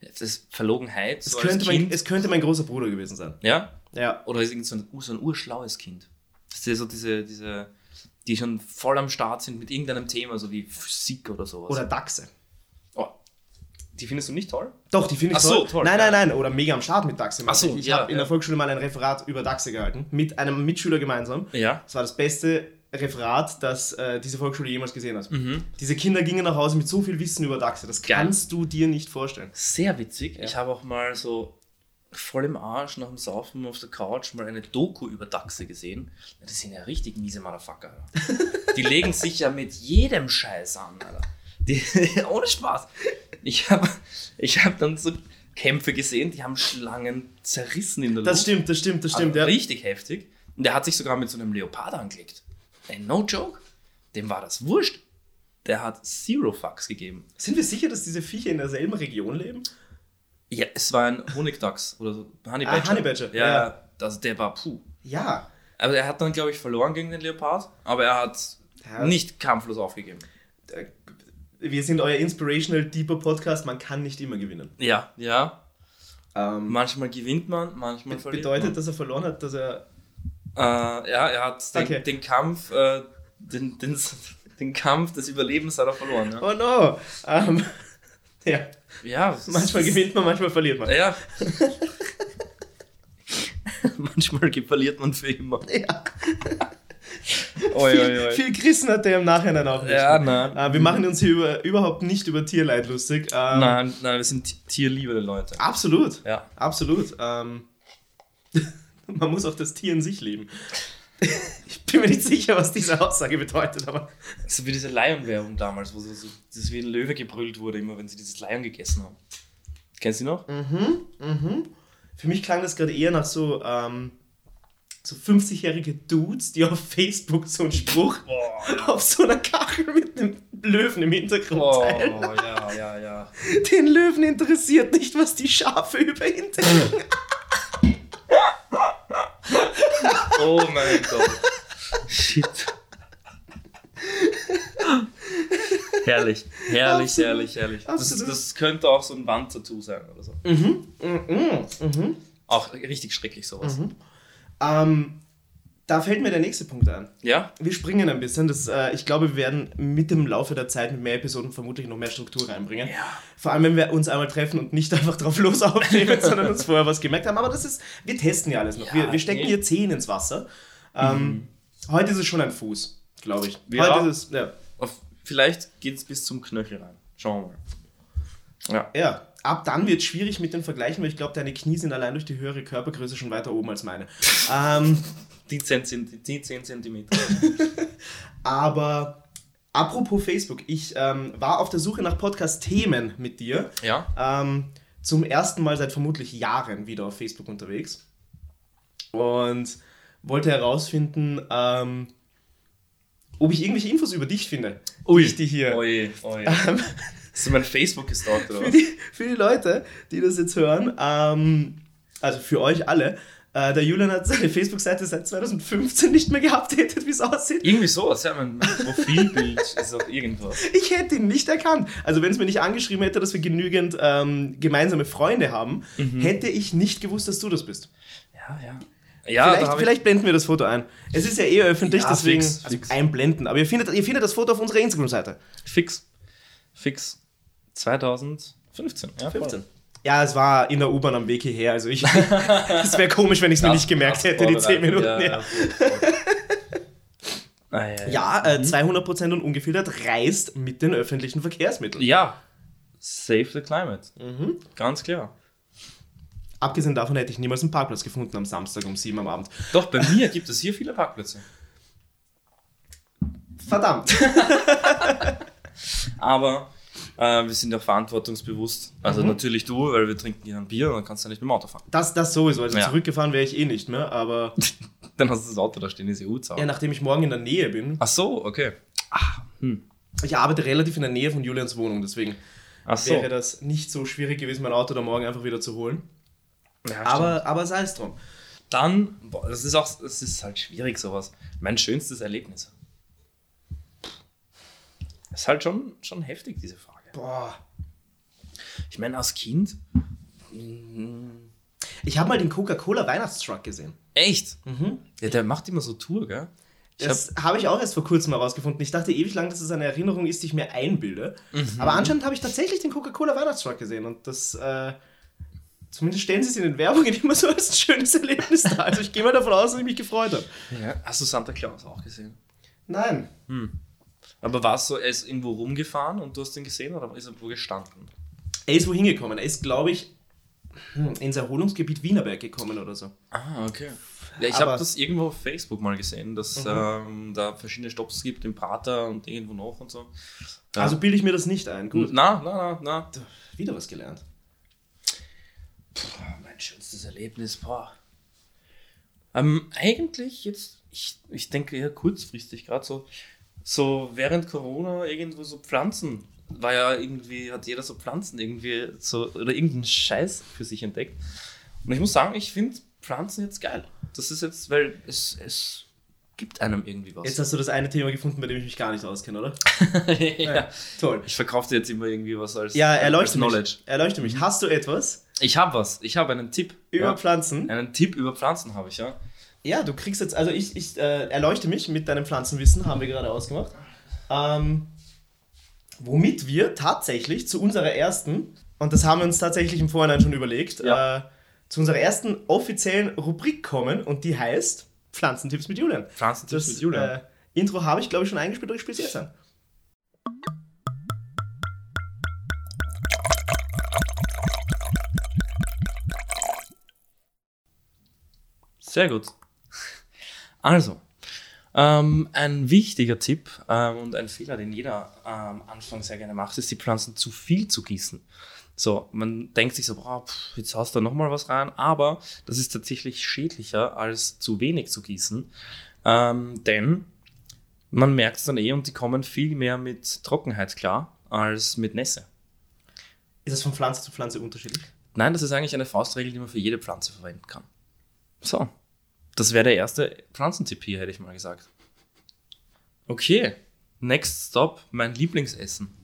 Speaker 2: Das ist Verlogenheit.
Speaker 1: Es
Speaker 2: so
Speaker 1: könnte, mein, es könnte mein großer Bruder gewesen sein.
Speaker 2: ja?
Speaker 1: Ja.
Speaker 2: Oder ist irgend so ein, so ein urschlaues Kind. Das ist so diese, diese, die schon voll am Start sind mit irgendeinem Thema, so wie Physik oder sowas.
Speaker 1: Oder Dachse.
Speaker 2: oh, Die findest du nicht toll?
Speaker 1: Doch, die finde ich
Speaker 2: Ach so,
Speaker 1: toll.
Speaker 2: toll,
Speaker 1: Nein, nein, nein. Oder mega am Start mit Dachse.
Speaker 2: Ach so,
Speaker 1: ich
Speaker 2: ja,
Speaker 1: habe in
Speaker 2: ja.
Speaker 1: der Volksschule mal ein Referat über Dachse gehalten. Mit einem Mitschüler gemeinsam.
Speaker 2: Ja.
Speaker 1: Das war das beste Referat, das äh, diese Volksschule jemals gesehen hat.
Speaker 2: Mhm.
Speaker 1: Diese Kinder gingen nach Hause mit so viel Wissen über Dachse. Das
Speaker 2: Geil.
Speaker 1: kannst du dir nicht vorstellen.
Speaker 2: Sehr witzig. Ich habe auch mal so voll im Arsch nach dem Saufen auf der Couch mal eine Doku über Dachse gesehen. Das sind ja richtig miese Motherfucker. *laughs* Die legen sich ja mit jedem Scheiß an, Alter. Die, *laughs* ohne Spaß. Ich habe ich hab dann so Kämpfe gesehen, die haben Schlangen zerrissen in der
Speaker 1: Das
Speaker 2: Luft.
Speaker 1: stimmt, das stimmt, das stimmt.
Speaker 2: Also
Speaker 1: ja.
Speaker 2: Richtig heftig. Und der hat sich sogar mit so einem Leopard angelegt. Ey, no joke. Dem war das wurscht. Der hat Zero Fucks gegeben.
Speaker 1: Sind wir sicher, dass diese Viecher in derselben Region leben?
Speaker 2: Ja, es war ein Honigdachs oder so. Honey
Speaker 1: Ah, Honey Badger,
Speaker 2: Ja,
Speaker 1: ja.
Speaker 2: Also der war puh.
Speaker 1: Ja.
Speaker 2: Also er hat dann, glaube ich, verloren gegen den Leopard, aber er hat
Speaker 1: Ja.
Speaker 2: nicht kampflos aufgegeben.
Speaker 1: Äh, Wir sind euer Inspirational Deeper Podcast. Man kann nicht immer gewinnen.
Speaker 2: Ja, ja.
Speaker 1: Ähm,
Speaker 2: Manchmal gewinnt man, manchmal verliert
Speaker 1: bedeutet, dass er verloren hat, dass er.
Speaker 2: Äh, ja, er hat den,
Speaker 1: Okay.
Speaker 2: den Kampf, äh, den, den, den Kampf des Überlebens hat er verloren. Ja,
Speaker 1: Oh no! Ähm, ja.
Speaker 2: ja
Speaker 1: Manchmal gewinnt man, manchmal verliert man.
Speaker 2: Ja. *laughs* manchmal verliert man für immer.
Speaker 1: Ja.
Speaker 2: Oi,
Speaker 1: viel,
Speaker 2: oi, oi.
Speaker 1: viel Gerissen hat er im Nachhinein auch nicht.
Speaker 2: Ja, nein.
Speaker 1: Äh, wir machen uns hier über, überhaupt nicht über Tierleid lustig. Ähm,
Speaker 2: Nein, nein, wir sind ti- tierliebende Leute.
Speaker 1: Absolut.
Speaker 2: Ja.
Speaker 1: Absolut. Ähm, *laughs* man muss auch das Tier in sich lieben. *laughs* Ich bin mir nicht sicher, was diese Aussage bedeutet, aber
Speaker 2: So wie diese Lion-Werbung damals, wo so, so das wie ein Löwe gebrüllt wurde, immer wenn sie dieses Lion gegessen haben. Kennst du noch?
Speaker 1: für mich klang das gerade eher nach so, ähm, so 50-jährige Dudes, die auf Facebook so einen Spruch auf so einer Kachel mit einem Löwen im Hintergrund
Speaker 2: Oh,
Speaker 1: teilen.
Speaker 2: ja, ja, ja.
Speaker 1: Den Löwen interessiert nicht, was die Schafe über ihn *laughs* denken.
Speaker 2: Oh mein Gott. Shit. herrlich, herrlich,
Speaker 1: Absolut,
Speaker 2: herrlich, herrlich. Das, das könnte auch so ein Wandtattoo sein oder so. Auch richtig schrecklich sowas.
Speaker 1: Ähm, da fällt mir der nächste Punkt ein.
Speaker 2: Ja?
Speaker 1: Wir springen ein bisschen. Das, äh, ich glaube, wir werden mit dem Laufe der Zeit mit mehr Episoden vermutlich noch mehr Struktur reinbringen. Vor allem, wenn wir uns einmal treffen und nicht *laughs* einfach drauf los aufnehmen, *laughs* sondern uns vorher was gemerkt haben. Aber das ist, wir testen ja alles noch.
Speaker 2: Ja,
Speaker 1: wir, wir stecken
Speaker 2: nee.
Speaker 1: hier Zehen ins Wasser. Ähm, Heute ist es schon ein Fuß, glaube ich.
Speaker 2: Ja.
Speaker 1: Heute ist es, ja.
Speaker 2: Vielleicht geht es bis zum Knöchel rein. Schauen wir mal. Ja.
Speaker 1: ja. Ab dann wird es schwierig mit den Vergleichen, weil ich glaube, deine Knie sind allein durch die höhere Körpergröße schon weiter oben als meine. *laughs* ähm,
Speaker 2: Die 10, Zent- die 10 Zentimeter. *laughs*
Speaker 1: aber apropos Facebook, ich ähm, war auf der Suche nach Podcast-Themen mit dir.
Speaker 2: Ja?
Speaker 1: ähm, zum ersten Mal seit vermutlich Jahren wieder auf Facebook unterwegs und wollte herausfinden, ähm, ob ich irgendwelche Infos über dich finde. die ich dir hier.
Speaker 2: Oje, oje. *laughs*
Speaker 1: Ähm,
Speaker 2: Hast du mein Facebook gestalkt oder
Speaker 1: für,
Speaker 2: was?
Speaker 1: die, für die Leute, die das jetzt hören, ähm, also für euch alle, äh, der Julian hat seine Facebook-Seite seit 2015 nicht mehr geupdatet, *laughs* wie es aussieht.
Speaker 2: Irgendwie sowas, ja, mein, mein Profilbild *laughs* ist auch irgendwas.
Speaker 1: Ich hätte ihn nicht erkannt. Also wenn es mir nicht angeschrieben hätte, dass wir genügend ähm, gemeinsame Freunde haben,
Speaker 2: Mhm.
Speaker 1: hätte ich nicht gewusst, dass du das bist.
Speaker 2: Ja, ja. Ja,
Speaker 1: vielleicht, vielleicht blenden wir das Foto ein. Es ist ja eh öffentlich,
Speaker 2: Ja,
Speaker 1: deswegen
Speaker 2: fix,
Speaker 1: also
Speaker 2: fix.
Speaker 1: einblenden. Aber ihr findet, ihr findet das Foto auf unserer Instagram-Seite.
Speaker 2: fix. Fix. 2015. Ja, voll.
Speaker 1: 15. Ja, es war in der U-Bahn am Weg hierher. Also ich, *laughs* es wäre komisch, wenn ich es mir nicht gemerkt hätte, die 10 Minuten.
Speaker 2: Ja,
Speaker 1: Ja,
Speaker 2: ja. *laughs* Ah, ja, ja.
Speaker 1: ja äh, 200% und ungefiltert reist mit den öffentlichen Verkehrsmitteln.
Speaker 2: ja. Save the climate.
Speaker 1: Mhm.
Speaker 2: Ganz klar.
Speaker 1: Abgesehen davon hätte ich niemals einen Parkplatz gefunden am Samstag um 7 am Abend.
Speaker 2: Doch, bei mir gibt es hier viele Parkplätze.
Speaker 1: Verdammt. *laughs*
Speaker 2: Aber äh, wir sind ja verantwortungsbewusst. Also
Speaker 1: Mhm.
Speaker 2: natürlich du, weil wir trinken hier ein Bier und dann kannst du nicht mit dem Auto fahren.
Speaker 1: Das, das sowieso. Also
Speaker 2: Ja.
Speaker 1: zurückgefahren wäre ich eh nicht mehr. Aber *laughs*
Speaker 2: Dann hast du das Auto da stehen, ist EU
Speaker 1: ja, nachdem ich morgen in der Nähe bin,
Speaker 2: Ach so, okay.
Speaker 1: ich arbeite relativ in der Nähe von Julians Wohnung, deswegen
Speaker 2: Ach so.
Speaker 1: wäre das nicht so schwierig gewesen, mein Auto da morgen einfach wieder zu holen.
Speaker 2: Ja.
Speaker 1: Aber, aber sei es drum.
Speaker 2: dann, boah, das ist auch, das ist halt schwierig sowas. Mein schönstes Erlebnis. Ist halt schon, schon heftig, diese Frage.
Speaker 1: Boah.
Speaker 2: Ich meine, als Kind,
Speaker 1: Ich habe mal den Coca-Cola Weihnachtstruck gesehen.
Speaker 2: echt?
Speaker 1: Mhm.
Speaker 2: Ja, der macht immer so Tour, gell?
Speaker 1: Das habe ich auch erst vor kurzem herausgefunden. Ich dachte ewig lang, dass es eine Erinnerung ist, die ich mir einbilde.
Speaker 2: Mhm.
Speaker 1: Aber anscheinend habe ich tatsächlich den Coca-Cola Weihnachtstruck gesehen und das, äh, zumindest stellen sie es in den Werbungen immer so als ein schönes Erlebnis dar. Also ich gehe mal davon aus, dass ich mich gefreut habe.
Speaker 2: Ja. Hast du Santa Claus auch gesehen?
Speaker 1: Nein.
Speaker 2: Aber war es so, er ist irgendwo rumgefahren und du hast ihn gesehen oder ist er wo gestanden?
Speaker 1: Er ist wohin gekommen? Er ist, glaube ich, hm, ins Erholungsgebiet Wienerberg gekommen oder so.
Speaker 2: Ah, okay. Ja, ich
Speaker 1: Mhm.
Speaker 2: habe das irgendwo auf Facebook mal gesehen, dass ähm, da verschiedene Stops gibt, im Prater und irgendwo noch und so. Ja.
Speaker 1: Also bilde ich mir das nicht ein. Gut.
Speaker 2: Na, na, na, na.
Speaker 1: Wieder was gelernt.
Speaker 2: Mein schönstes Erlebnis, boah. Ähm, eigentlich jetzt, ich, ich denke eher kurzfristig, gerade so, so während Corona irgendwo so Pflanzen, war ja irgendwie, hat jeder so Pflanzen irgendwie so, oder irgendeinen Scheiß für sich entdeckt. Und ich muss sagen, ich finde Pflanzen jetzt geil. Das ist jetzt, weil es, es gibt einem irgendwie was.
Speaker 1: Jetzt hast du das eine Thema gefunden, bei dem ich mich gar nicht auskenne, oder? *laughs*
Speaker 2: ja.
Speaker 1: Toll.
Speaker 2: Ich verkaufe dir jetzt immer irgendwie was als,
Speaker 1: Ja,
Speaker 2: als
Speaker 1: erleuchte
Speaker 2: Knowledge.
Speaker 1: mich. Erleuchte mich. Hast du etwas
Speaker 2: Ich habe was. Ich habe einen Tipp.
Speaker 1: über
Speaker 2: ja.
Speaker 1: Pflanzen?
Speaker 2: Einen Tipp über Pflanzen habe ich, ja.
Speaker 1: Ja, du kriegst jetzt, also ich, ich äh, erleuchte mich mit deinem Pflanzenwissen, haben wir gerade ausgemacht. Ähm, womit wir tatsächlich zu unserer ersten, und das haben wir uns tatsächlich im Vorhinein schon überlegt,
Speaker 2: Ja.
Speaker 1: äh, zu unserer ersten offiziellen Rubrik kommen und die heißt Pflanzentipps mit Julian.
Speaker 2: Pflanzentipps
Speaker 1: Das
Speaker 2: mit Julian.
Speaker 1: Äh, Intro habe ich, glaube ich, schon eingespielt, aber ich spiele es jetzt an.
Speaker 2: Sehr gut. Also, ähm, ein wichtiger Tipp ähm, und ein Fehler, den jeder am Anfang sehr gerne macht, ist, die Pflanzen zu viel zu gießen. So, man denkt sich so, boah, pff, jetzt haust du noch mal was rein, aber das ist tatsächlich schädlicher, als zu wenig zu gießen, ähm, denn man merkt es dann eh und die kommen viel mehr mit Trockenheit klar als mit Nässe.
Speaker 1: Ist das von Pflanze zu Pflanze unterschiedlich?
Speaker 2: Nein, das ist eigentlich eine Faustregel, die man für jede Pflanze verwenden kann. So, das wäre der erste Pflanzentipp hier, hätte ich mal gesagt. Okay, next stop, mein Lieblingsessen.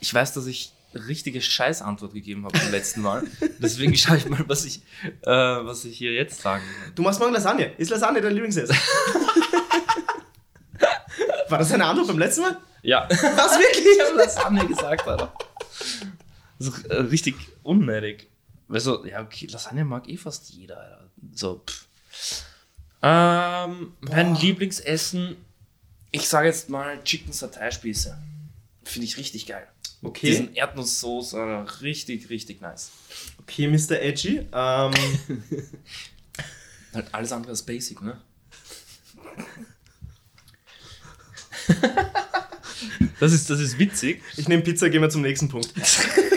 Speaker 2: Ich weiß, dass ich richtige Scheißantwort gegeben habe beim letzten Mal. *laughs* Deswegen schaue ich mal, was ich, äh, was ich hier jetzt sagen kann.
Speaker 1: Du machst morgen Lasagne. Ist Lasagne dein Lieblingsessen? *laughs* War das eine Antwort beim letzten Mal?
Speaker 2: Ja, *laughs*
Speaker 1: Was
Speaker 2: ich
Speaker 1: wirklich?
Speaker 2: habe Lasagne gesagt, Alter. So, äh, richtig unnötig. Weil so, ja, okay, Lasagne mag eh fast jeder, Alter. So, pff. Ähm, mein Lieblingsessen, ich sage jetzt mal Chicken Satay-Spieße. Finde ich richtig geil.
Speaker 1: Okay.
Speaker 2: Diesen Erdnusssoße, Alter, richtig, richtig nice.
Speaker 1: Okay, Mr. Edgy. Ähm, *laughs*
Speaker 2: Halt alles andere ist basic, ne? das, ist, das ist witzig.
Speaker 1: ich nehme Pizza, gehen wir zum nächsten Punkt. *laughs*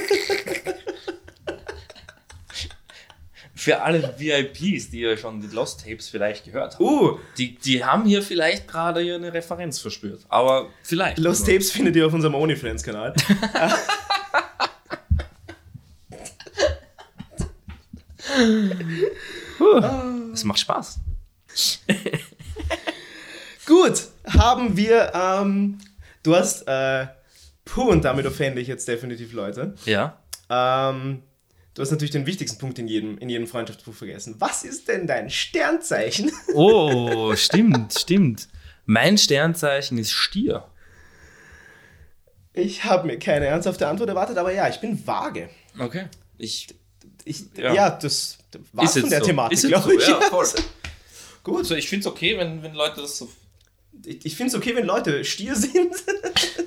Speaker 2: Für alle VIPs, die ja schon die Lost Tapes vielleicht gehört haben.
Speaker 1: Uh,
Speaker 2: Die, die haben hier vielleicht gerade hier eine Referenz verspürt. Aber vielleicht.
Speaker 1: Lost Tapes findet ihr auf unserem OnlyFans-Kanal. *laughs*
Speaker 2: Es macht Spaß. *laughs*
Speaker 1: Gut, haben wir, ähm, du hast, äh, puh, und damit offende ich jetzt definitiv Leute.
Speaker 2: Ja.
Speaker 1: Ähm, du hast natürlich den wichtigsten Punkt in jedem, in jedem Freundschaftsbuch vergessen. Was ist denn dein Sternzeichen? *laughs*
Speaker 2: Oh, stimmt, stimmt. Mein Sternzeichen ist Stier.
Speaker 1: Ich habe mir keine ernsthafte Antwort erwartet, aber ja, ich bin vage.
Speaker 2: Okay. Ich.
Speaker 1: Ich,
Speaker 2: Ja.
Speaker 1: ja. das
Speaker 2: Ist
Speaker 1: von der
Speaker 2: so.
Speaker 1: Thematik, glaube
Speaker 2: so,
Speaker 1: ich.
Speaker 2: ja, *laughs* voll.
Speaker 1: Gut,
Speaker 2: Also ich finde es okay, wenn, wenn Leute das so.
Speaker 1: ich, ich finde es okay, wenn Leute Stier *laughs* sind.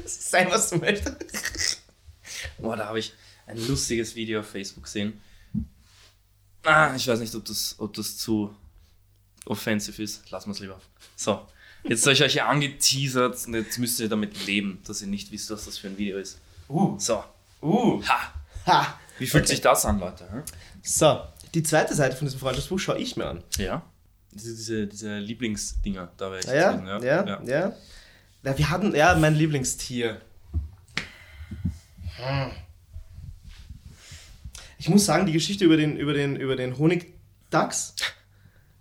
Speaker 1: Sei was du möchtest.
Speaker 2: Boah, da habe ich ein lustiges Video auf Facebook gesehen. Ah, ich weiß nicht, ob das, ob das zu offensiv ist. Lassen wir es lieber. So, jetzt habe ich euch ja angeteasert und jetzt müsst ihr damit leben, dass ihr nicht wisst, was das für ein Video ist.
Speaker 1: Uh,
Speaker 2: So,
Speaker 1: uh,
Speaker 2: ha.
Speaker 1: ha.
Speaker 2: Wie fühlt
Speaker 1: Okay.
Speaker 2: sich das an, Leute? hm?
Speaker 1: So, die zweite Seite von diesem Freundschaftsbuch schaue ich mir an.
Speaker 2: Ja. Diese, diese, diese Lieblingsdinger, da wäre ich
Speaker 1: Ja,
Speaker 2: drin,
Speaker 1: ja, ja, ja. Ja, wir hatten, ja, mein Lieblingstier. Hm. Ich muss sagen, die Geschichte über den, über den, über den Honigdachs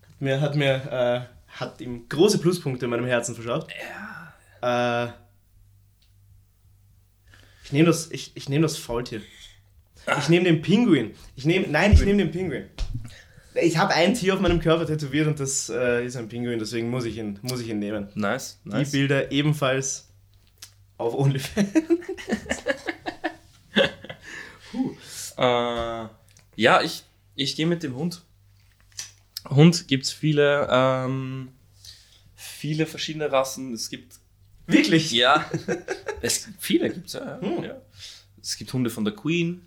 Speaker 1: hat mir, hat mir, äh, hat ihm große Pluspunkte in meinem Herzen verschafft. Ja. Äh, ich nehme das, ich, ich nehme das Faultier. Ich nehme den Pinguin. Ich nehme, nein, ich nehme den Pinguin. Ich habe ein Tier auf meinem Körper tätowiert und das äh, ist ein Pinguin, deswegen muss ich ihn, muss ich ihn nehmen.
Speaker 2: Nice, nice.
Speaker 1: Die Bilder ebenfalls auf OnlyFans. *laughs*
Speaker 2: Äh, ja, ich, ich gehe mit dem Hund. Hund gibt es viele, ähm, viele verschiedene Rassen. Es gibt,
Speaker 1: Wirklich?
Speaker 2: ja, *laughs* es gibt viele gibt's ja,
Speaker 1: Hm.
Speaker 2: ja. Es gibt Hunde von der Queen.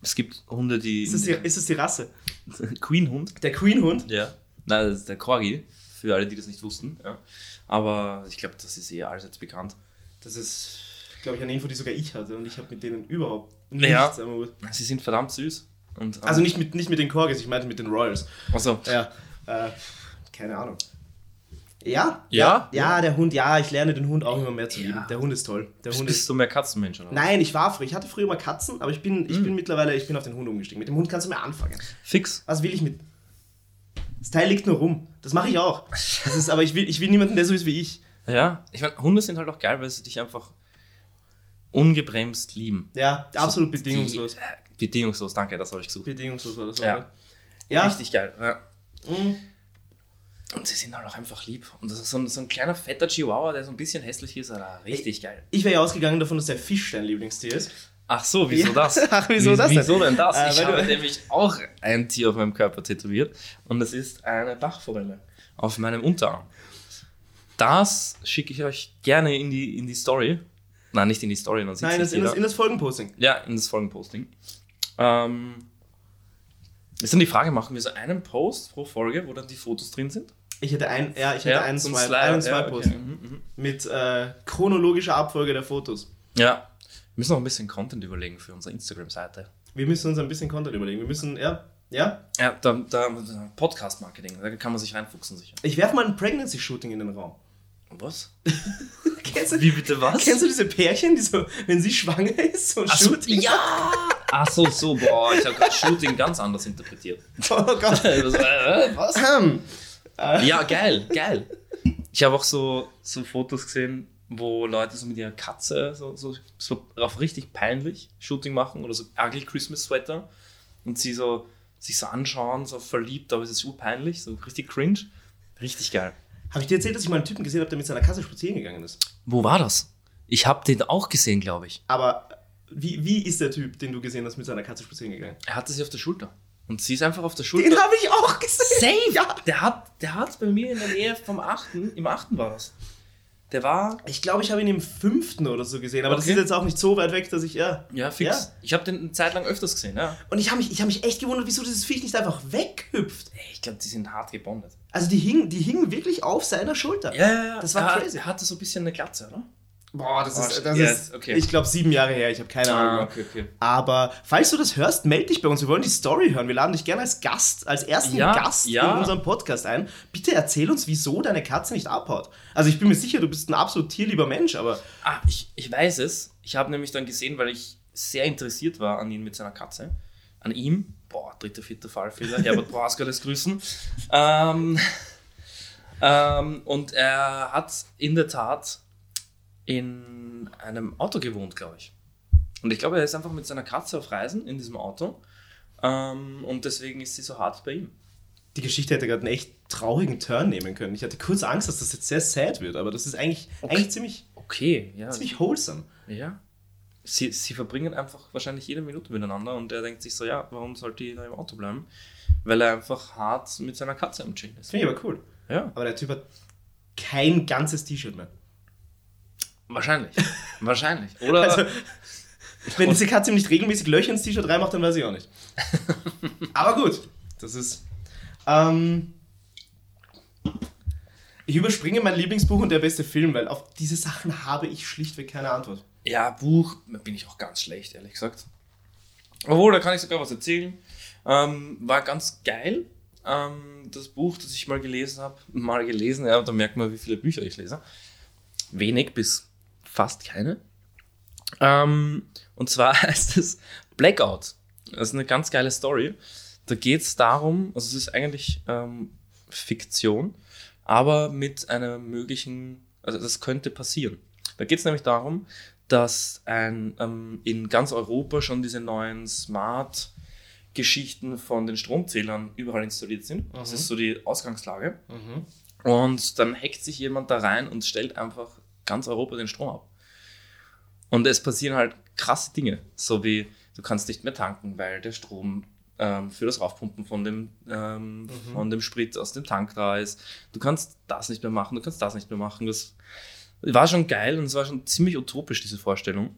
Speaker 2: Es gibt Hunde, die.
Speaker 1: Ist es die, ist es die Rasse? *laughs*
Speaker 2: Queen-Hund?
Speaker 1: Der Queen-Hund?
Speaker 2: Ja. Nein, das ist der Corgi, für alle, die das nicht wussten. Ja. Aber ich glaube, das ist eh allseits bekannt.
Speaker 1: Das ist, glaube ich, eine Info, die sogar ich hatte und ich habe mit denen überhaupt. Nichts Hut.
Speaker 2: Sie sind verdammt süß. Und, ähm,
Speaker 1: Also nicht mit, nicht mit den Corgis, ich meinte mit den Royals.
Speaker 2: Also,
Speaker 1: Ja, äh, keine Ahnung. Ja?
Speaker 2: Ja?
Speaker 1: Ja, der Hund, ja, ich lerne den Hund auch immer mehr zu
Speaker 2: Ja.
Speaker 1: lieben. Der Hund ist toll. Der Hund ist
Speaker 2: bist du mehr Katzenmensch, oder?
Speaker 1: Nein, ich war früher. Ich hatte früher mal Katzen, aber ich bin, ich
Speaker 2: Mhm.
Speaker 1: bin mittlerweile, ich bin auf den Hund umgestiegen. Mit dem Hund kannst du mehr anfangen.
Speaker 2: Fix.
Speaker 1: Was will ich mit? Das Teil liegt nur rum. Das mache ich auch. Das ist, aber ich will, ich will niemanden, der so ist wie ich.
Speaker 2: Ja, ich meine, Hunde sind halt auch geil, weil sie dich einfach ungebremst lieben.
Speaker 1: Ja, absolut
Speaker 2: Die-
Speaker 1: bedingungslos.
Speaker 2: äh, bedingungslos, danke, das habe ich gesucht.
Speaker 1: Bedingungslos war das auch.
Speaker 2: Ja.
Speaker 1: Ja.
Speaker 2: Richtig geil. Ja.
Speaker 1: Mhm.
Speaker 2: Und sie sind halt auch einfach lieb. Und das ist so ein, so ein kleiner fetter Chihuahua, der so ein bisschen hässlich ist, aber richtig geil.
Speaker 1: Ich wäre ja ausgegangen davon, dass der Fisch dein Lieblingstier ist.
Speaker 2: Ach so, wieso
Speaker 1: Ja.
Speaker 2: das? *laughs*
Speaker 1: Ach, wieso das denn?
Speaker 2: Wieso denn das?
Speaker 1: Äh,
Speaker 2: ich habe nämlich auch ein Tier auf meinem Körper tätowiert und es ist eine Bachforelle auf meinem Unterarm. Das schicke ich euch gerne in die, in die Story. Nein, nicht in die Story, dann sieht
Speaker 1: Nein, das, in, das, in das Folgenposting.
Speaker 2: Ja, in das Folgenposting. Ähm, ist dann die Frage, machen wir so einen Post pro Folge, wo dann die Fotos drin sind?
Speaker 1: Ich hätte ein, ja, ich hätte einen
Speaker 2: so ein
Speaker 1: Swipe,
Speaker 2: Slider,
Speaker 1: einen
Speaker 2: ja,
Speaker 1: Swipe
Speaker 2: okay.
Speaker 1: Post
Speaker 2: Mhm, mhm.
Speaker 1: mit äh, chronologischer Abfolge der Fotos.
Speaker 2: Ja, wir müssen noch ein bisschen Content überlegen für unsere Instagram-Seite.
Speaker 1: Wir müssen uns ein bisschen Content überlegen. Wir müssen, ja, ja.
Speaker 2: Ja, da, da, Podcast-Marketing, da kann man sich reinfuchsen sicher.
Speaker 1: Ich werfe mal ein Pregnancy-Shooting in den Raum.
Speaker 2: Was? *laughs*
Speaker 1: Kennst du,
Speaker 2: Wie bitte was?
Speaker 1: kennst du diese Pärchen, die so, wenn sie schwanger ist, so ein
Speaker 2: Ach so,
Speaker 1: Shooting?
Speaker 2: ja! Ach so, so, boah, ich habe gerade Shooting ganz anders interpretiert.
Speaker 1: Oh Gott. *laughs*
Speaker 2: Also, äh, was?
Speaker 1: Ähm,
Speaker 2: Ja, geil, geil. Ich habe auch so, so Fotos gesehen, wo Leute so mit ihrer Katze so, so, so auf richtig peinlich Shooting machen oder so ugly Christmas Sweater und sie so sich so anschauen, so verliebt, aber es ist so peinlich, so richtig cringe. Richtig geil.
Speaker 1: Habe ich dir erzählt, dass ich mal einen Typen gesehen habe, der mit seiner Katze spazieren gegangen ist?
Speaker 2: Wo war das? Ich habe den auch gesehen, glaube ich.
Speaker 1: Aber wie, wie ist der Typ, den du gesehen hast, mit seiner Katze spazieren gegangen?
Speaker 2: Er hatte sie auf der Schulter. Und sie ist einfach auf der Schulter.
Speaker 1: Den habe ich auch gesehen.
Speaker 2: Safe!
Speaker 1: Ja.
Speaker 2: Der hat, der hat bei mir in der Nähe vom 8. Im 8. war das. Der war.
Speaker 1: Ich glaube, ich habe ihn im fünften oder so gesehen, aber das
Speaker 2: Okay.
Speaker 1: ist jetzt auch nicht so weit weg, dass ich, ja.
Speaker 2: Ja, fix.
Speaker 1: Ja.
Speaker 2: Ich habe den eine Zeit lang öfters gesehen, ja.
Speaker 1: Und ich habe mich, ich hab mich echt gewundert, wieso dieses Viech nicht einfach weghüpft.
Speaker 2: Ich glaube, die sind hart gebondet.
Speaker 1: Also die hingen, die hingen wirklich auf seiner Schulter.
Speaker 2: Ja, ja, ja.
Speaker 1: Das war
Speaker 2: er,
Speaker 1: crazy.
Speaker 2: Er hatte so ein bisschen eine Glatze, oder?
Speaker 1: Boah, das
Speaker 2: Oh,
Speaker 1: ist, das
Speaker 2: ja,
Speaker 1: ist
Speaker 2: okay.
Speaker 1: ich glaube, sieben Jahre her. Ich habe keine Ahnung. mehr.
Speaker 2: okay, okay.
Speaker 1: Aber falls du das hörst, melde dich bei uns. Wir wollen die Story hören. Wir laden dich gerne als Gast, als ersten
Speaker 2: Ja,
Speaker 1: Gast
Speaker 2: ja.
Speaker 1: in unserem Podcast ein. Bitte erzähl uns, wieso deine Katze nicht abhaut. Also ich bin mir sicher, du bist ein absolut tierlieber Mensch, aber
Speaker 2: Ah, ich, ich weiß es. Ich habe nämlich dann gesehen, weil ich sehr interessiert war an ihn mit seiner Katze. An ihm. Boah, dritter, vierter Fallfehler. Herbert Brausker lässt grüßen. Ähm, ähm, und er hat in der Tat in einem Auto gewohnt, glaube ich. Und ich glaube, er ist einfach mit seiner Katze auf Reisen in diesem Auto. Ähm, und deswegen ist sie so hart bei ihm.
Speaker 1: die Geschichte hätte gerade einen echt traurigen Turn nehmen können. Ich hatte kurz Angst, dass das jetzt sehr sad wird, aber das ist eigentlich, eigentlich ziemlich,
Speaker 2: Okay, ja.
Speaker 1: ziemlich wholesome.
Speaker 2: Ja. Sie, sie verbringen einfach wahrscheinlich jede Minute miteinander und er denkt sich so, ja, warum sollte ich da im Auto bleiben? Weil er einfach hart mit seiner Katze am Chillen ist.
Speaker 1: Finde ich aber cool.
Speaker 2: Ja,
Speaker 1: Aber der Typ hat kein ganzes T-Shirt mehr.
Speaker 2: Wahrscheinlich. *laughs* wahrscheinlich. Oder
Speaker 1: Also, wenn diese Katze ihm nicht regelmäßig Löcher ins T-Shirt reinmacht, dann weiß ich auch nicht. *laughs* Aber gut, das ist. Ähm, ich überspringe mein Lieblingsbuch und der beste Film, weil auf diese Sachen habe ich schlichtweg keine Antwort.
Speaker 2: ja, Buch bin ich auch ganz schlecht, ehrlich gesagt. Obwohl, da kann ich sogar was erzählen. Ähm, war ganz geil. Ähm, das Buch, das ich mal gelesen habe, mal gelesen, ja, da merkt man, wie viele Bücher ich lese. Wenig bis fast keine. Ähm, und zwar *laughs* heißt es Blackout. Das ist eine ganz geile Story. Da geht es darum, also es ist eigentlich ähm, Fiktion, aber mit einer möglichen, also das könnte passieren. Da geht es nämlich darum, dass ein, ähm, in ganz Europa schon diese neuen Smart Geschichten von den Stromzählern überall installiert sind. Das
Speaker 1: Mhm.
Speaker 2: ist so die Ausgangslage.
Speaker 1: Mhm.
Speaker 2: Und dann hackt sich jemand da rein und stellt einfach ganz Europa den Strom ab. Und es passieren halt krasse Dinge, so wie du kannst nicht mehr tanken, weil der Strom ähm, für das Raufpumpen von dem, ähm, von dem Sprit aus dem Tank da ist. Du kannst das nicht mehr machen, du kannst das nicht mehr machen. Das war schon geil und es war schon ziemlich utopisch, diese Vorstellung.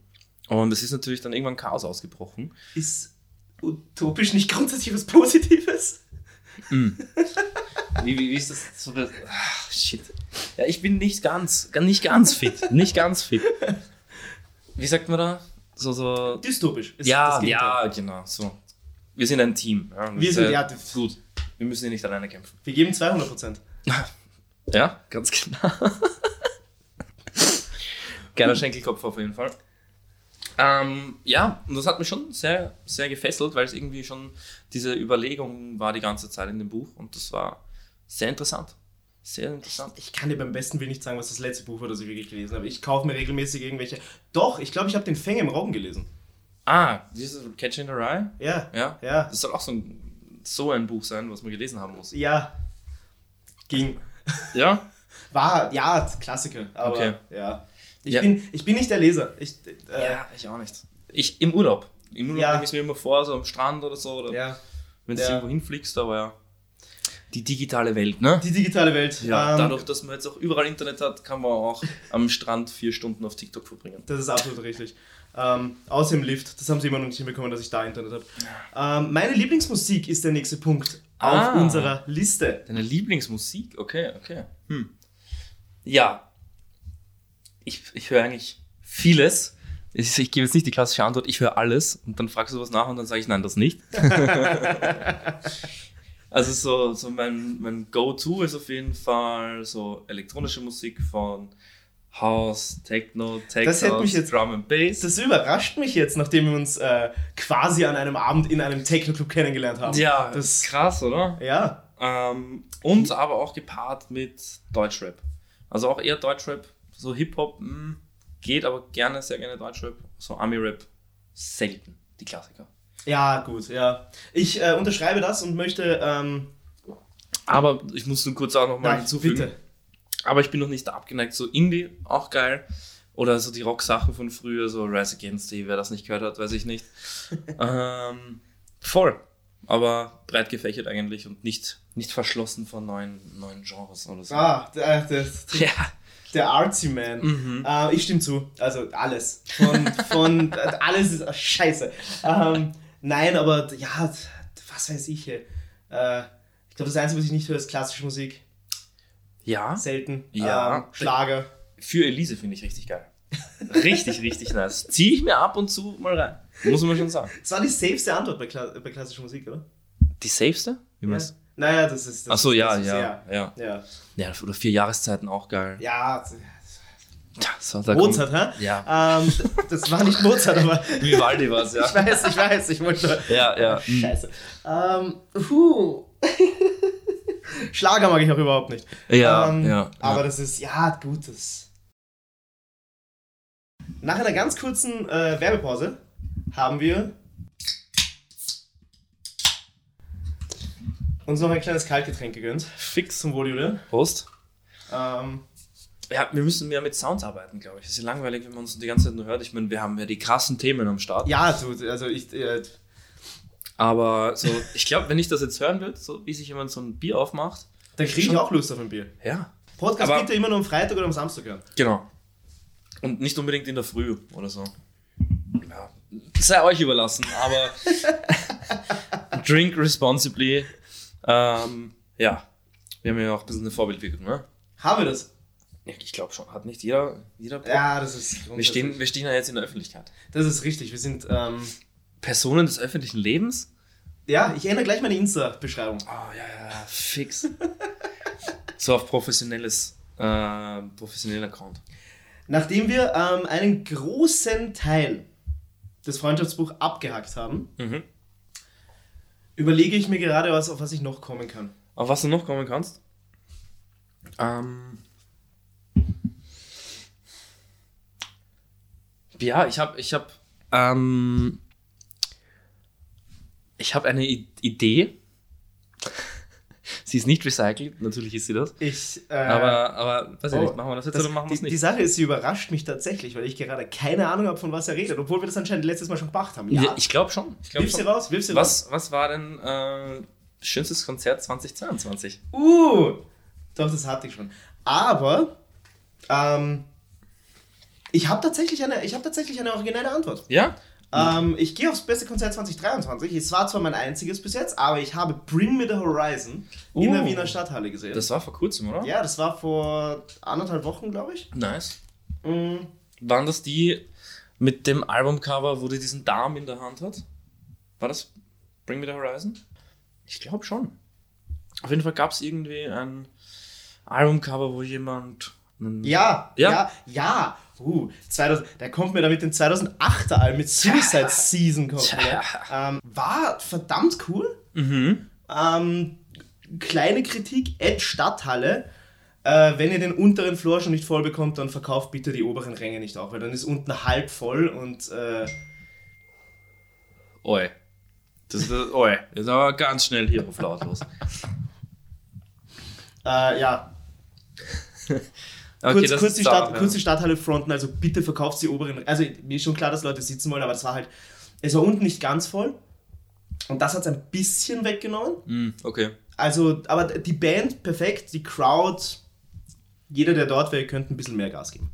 Speaker 2: Und es ist natürlich dann irgendwann Chaos ausgebrochen.
Speaker 1: Ist utopisch nicht grundsätzlich was Positives? *laughs*
Speaker 2: Wie, wie, wie ist das so? Ach, shit. Ja, ich bin nicht ganz, nicht ganz fit. Nicht ganz fit. Wie sagt man da? So, so.
Speaker 1: Dystopisch.
Speaker 2: Ja, ja, genau. So. Wir sind ein Team. Ja,
Speaker 1: Wir sind- ja,
Speaker 2: gut. Wir müssen hier nicht alleine kämpfen.
Speaker 1: Wir geben 200 Prozent. *laughs*
Speaker 2: Ja, ganz genau. *laughs* Geiler Schenkelkopf auf jeden Fall. Ähm, ja, und das hat mich schon sehr, sehr gefesselt, weil es irgendwie schon diese Überlegung war die ganze Zeit in dem Buch und das war sehr interessant. Sehr interessant.
Speaker 1: Ich kann dir beim besten Willen nicht sagen, was das letzte Buch war, das ich wirklich gelesen habe. Ich kaufe mir regelmäßig irgendwelche. Doch, ich glaube, ich habe den Fänger im Rauben gelesen.
Speaker 2: Ah, dieses Catch in the Rye?
Speaker 1: Ja.
Speaker 2: Ja.
Speaker 1: Ja.
Speaker 2: Das soll auch so ein, so ein Buch sein, was man gelesen haben muss.
Speaker 1: Ja. Ging. *laughs*
Speaker 2: Ja?
Speaker 1: War, ja, Klassiker. Aber
Speaker 2: Okay.
Speaker 1: ja. Ich,
Speaker 2: Ja.
Speaker 1: Bin, ich bin nicht der Leser. Ich, äh,
Speaker 2: Ja, ich auch nicht. Ich im Urlaub. Im Urlaub
Speaker 1: Ja.
Speaker 2: nehme ich es mir immer vor, so am Strand oder so, oder
Speaker 1: ja.
Speaker 2: wenn du
Speaker 1: Ja.
Speaker 2: irgendwo hinfliegst, aber ja. Die digitale Welt, ne?
Speaker 1: Die digitale Welt.
Speaker 2: Ja,
Speaker 1: ähm,
Speaker 2: dadurch, dass man jetzt auch überall Internet hat, kann man auch am Strand vier Stunden auf TikTok verbringen.
Speaker 1: Das ist absolut richtig. Ähm, außer im Lift. Das haben sie immer noch nicht hinbekommen, dass ich da Internet habe. Ähm, meine Lieblingsmusik ist der nächste Punkt
Speaker 2: Ah.
Speaker 1: auf unserer Liste.
Speaker 2: Deine Lieblingsmusik? Okay, okay. Hm. Ja. Ich, ich höre eigentlich vieles. Ich, ich gebe jetzt nicht die klassische Antwort, ich höre alles und dann fragst du was nach und dann sage ich nein, das nicht. *laughs* *laughs* also so, so mein, mein Go-To ist auf jeden Fall so elektronische Musik von House, Techno, Tech
Speaker 1: Das
Speaker 2: House,
Speaker 1: mich jetzt-
Speaker 2: Drum and Bass.
Speaker 1: Das überrascht mich jetzt, nachdem wir uns äh, quasi an einem Abend in einem Techno-Club kennengelernt haben.
Speaker 2: ja, das ist krass, oder?
Speaker 1: Ja.
Speaker 2: Ähm, und aber auch gepaart mit Deutschrap. Also auch eher Deutschrap, so Hip-Hop mh, geht, aber gerne, sehr gerne Deutschrap. So Ami-Rap selten, die Klassiker.
Speaker 1: Ja, gut, ja. Ich äh, unterschreibe das und möchte. Ähm,
Speaker 2: Aber ich muss nur kurz auch noch mal
Speaker 1: ja,
Speaker 2: hinzufügen.
Speaker 1: bitte.
Speaker 2: Aber ich bin noch nicht abgeneigt. So Indie, auch geil. Oder so die Rock-Sachen von früher, so Rise Against the, wer das nicht gehört hat, weiß ich nicht. *laughs* ähm, voll. Aber breit gefächert eigentlich und nicht, nicht verschlossen von neuen, neuen Genres oder so.
Speaker 1: Ah, der, *laughs* der,
Speaker 2: Ja.
Speaker 1: der Artsy Man.
Speaker 2: Mhm.
Speaker 1: Äh, ich stimme zu. Also alles. Von, von äh, *laughs* alles ist äh, scheiße. Ähm, nein, aber ja, was weiß ich. Äh, ich glaube, das Einzige, was ich nicht höre, ist klassische Musik.
Speaker 2: Ja.
Speaker 1: Selten.
Speaker 2: Ja.
Speaker 1: Ähm, Schlager.
Speaker 2: Für Elise finde ich richtig geil. *laughs* Richtig, richtig nice. Ziehe ich mir ab und zu mal rein. Muss man schon sagen.
Speaker 1: Das war die safeste Antwort bei, Kla bei klassischer Musik, oder?
Speaker 2: Die safeste? Wie
Speaker 1: Ja.
Speaker 2: meinst
Speaker 1: Naja, das ist. Das,
Speaker 2: Ach so, ja,
Speaker 1: das ist
Speaker 2: ja, ja.
Speaker 1: Ja.
Speaker 2: Ja, oder vier Jahreszeiten auch geil.
Speaker 1: Ja,
Speaker 2: Ja, so,
Speaker 1: Mozart, hä?
Speaker 2: Ja.
Speaker 1: Ähm, das war nicht Mozart, aber *laughs*
Speaker 2: Vivaldi war es, ja.
Speaker 1: ich weiß, ich weiß, ich wollte nur.
Speaker 2: Ja, ja.
Speaker 1: Scheiße. Ähm, puh. *laughs* Schlager mag ich auch überhaupt nicht.
Speaker 2: Ja,
Speaker 1: ähm,
Speaker 2: ja.
Speaker 1: Aber
Speaker 2: ja.
Speaker 1: das ist, ja, gut. Das Nach einer ganz kurzen äh, Werbepause haben wir uns noch ein kleines Kaltgetränk gegönnt. Fix zum Wohl, Julian.
Speaker 2: Prost.
Speaker 1: Ähm,
Speaker 2: Ja, wir müssen mehr mit Sounds arbeiten, glaube ich. Es ist ja langweilig, wenn man uns die ganze Zeit nur hört. Ich meine, wir haben ja die krassen Themen am Start.
Speaker 1: ja, du, also ich. Äh,
Speaker 2: Aber so, ich glaube, wenn ich das jetzt hören würde, so wie sich jemand so ein Bier aufmacht.
Speaker 1: dann kriege ich auch Lust auf ein Bier.
Speaker 2: Ja.
Speaker 1: Podcast
Speaker 2: Aber-
Speaker 1: bitte immer nur am Freitag oder am Samstag hören.
Speaker 2: Genau. Und nicht unbedingt in der Früh oder so. Ja, sei euch überlassen, aber *laughs* drink responsibly. Ähm, ja, wir haben ja auch ein bisschen eine Vorbildwirkung, ne?
Speaker 1: Haben wir das?
Speaker 2: Ja, ich glaube schon. Hat nicht jeder, jeder?
Speaker 1: Ja, das ist.
Speaker 2: wir, stehen, wir stehen ja jetzt in der Öffentlichkeit.
Speaker 1: Das ist richtig. Wir sind. Ähm,
Speaker 2: Personen des öffentlichen Lebens?
Speaker 1: ja, ich ändere gleich meine Insta-Beschreibung.
Speaker 2: Oh, ja, ja, fix. *laughs* so auf professionelles, äh, professioneller Account.
Speaker 1: Nachdem wir ähm, einen großen Teil des Freundschaftsbuch abgehackt haben,
Speaker 2: Mhm.
Speaker 1: überlege ich mir gerade, was, auf was ich noch kommen kann.
Speaker 2: Auf was du noch kommen kannst? Ähm. Ja, ich habe, ich habe, ähm, Ich habe eine I Idee. sie ist nicht recycelt, natürlich ist sie das.
Speaker 1: Ich, äh,
Speaker 2: Aber, aber weiß ich
Speaker 1: oh,
Speaker 2: nicht, machen wir das jetzt
Speaker 1: das,
Speaker 2: oder machen wir es
Speaker 1: die,
Speaker 2: nicht?
Speaker 1: die Sache ist, sie überrascht mich tatsächlich, weil ich gerade keine Ahnung habe, von was er redet, obwohl wir das anscheinend letztes Mal schon gemacht haben.
Speaker 2: Ja, ich glaube schon. Ich glaub
Speaker 1: Wirf sie
Speaker 2: schon.
Speaker 1: raus, wirf sie raus.
Speaker 2: Was, was war denn äh, schönstes Konzert 2022?
Speaker 1: Uh, doch, das hatte ich schon. Aber, ähm, ich habe tatsächlich, eine, ich hab tatsächlich eine originelle Antwort.
Speaker 2: Ja?
Speaker 1: Ähm, ich gehe aufs beste Konzert 2023. Es war zwar mein einziges bis jetzt, aber ich habe Bring Me the Horizon in der
Speaker 2: Oh.
Speaker 1: Wiener Stadthalle gesehen.
Speaker 2: Das war vor kurzem, oder?
Speaker 1: ja, das war vor anderthalb Wochen, glaube ich.
Speaker 2: Nice.
Speaker 1: Mm,
Speaker 2: Waren das die mit dem Albumcover, wo die diesen Darm in der Hand hat? War das Bring Me the Horizon? Ich glaube schon. Auf jeden Fall gab es irgendwie ein Albumcover, wo jemand.
Speaker 1: Ja,
Speaker 2: Ja?
Speaker 1: ja, ja. Uh, 2000, der kommt mir da mit dem 2008er Album mit Suicide Season. Kommt.
Speaker 2: Tja.
Speaker 1: Ähm, war verdammt cool.
Speaker 2: Mhm.
Speaker 1: Ähm, kleine Kritik, Ed Stadthalle. Äh, wenn ihr den unteren Floor schon nicht voll bekommt, dann verkauft bitte die oberen Ränge nicht auch, weil dann ist unten halb voll und äh,
Speaker 2: Oi. Das ist, das, oi. das ist aber ganz schnell hier auf lautlos.
Speaker 1: äh, ja, *laughs*
Speaker 2: Okay,
Speaker 1: kurz, die Stadt,
Speaker 2: ja.
Speaker 1: kurz die Stadthalle fronten, also bitte verkauft die oberen. Also mir ist schon klar, dass Leute sitzen wollen, aber das war halt, es war unten nicht ganz voll und das hat es ein bisschen weggenommen.
Speaker 2: Hm, okay.
Speaker 1: Also, aber die Band perfekt, die Crowd, jeder, der dort wäre, könnte ein bisschen mehr Gas geben.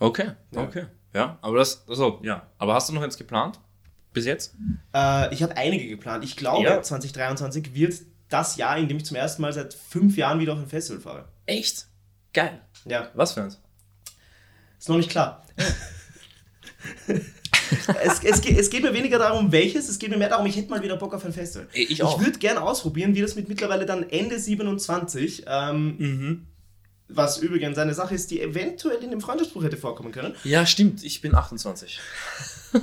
Speaker 2: Okay,
Speaker 1: Ja.
Speaker 2: okay. Ja, aber das, also, ja. Aber hast du noch eins geplant? Bis jetzt?
Speaker 1: Äh, ich habe einige geplant. Ich glaube,
Speaker 2: Ja.
Speaker 1: 2023 wird das Jahr, in dem ich zum ersten Mal seit fünf Jahren wieder auf ein Festival fahre.
Speaker 2: Echt? Geil.
Speaker 1: Ja,
Speaker 2: Was für eins?
Speaker 1: ist noch nicht klar. *laughs* es, es, geht, es geht mir weniger darum, welches, es geht mir mehr darum, ich hätte mal wieder Bock auf ein Festival.
Speaker 2: Ich auch.
Speaker 1: Ich würde gerne ausprobieren, wie das mit mittlerweile dann Ende 27, ähm,
Speaker 2: Mhm.
Speaker 1: was übrigens eine Sache ist, die eventuell in dem Freundschaftsbuch hätte vorkommen können.
Speaker 2: Ja, stimmt. Ich bin 28. *laughs*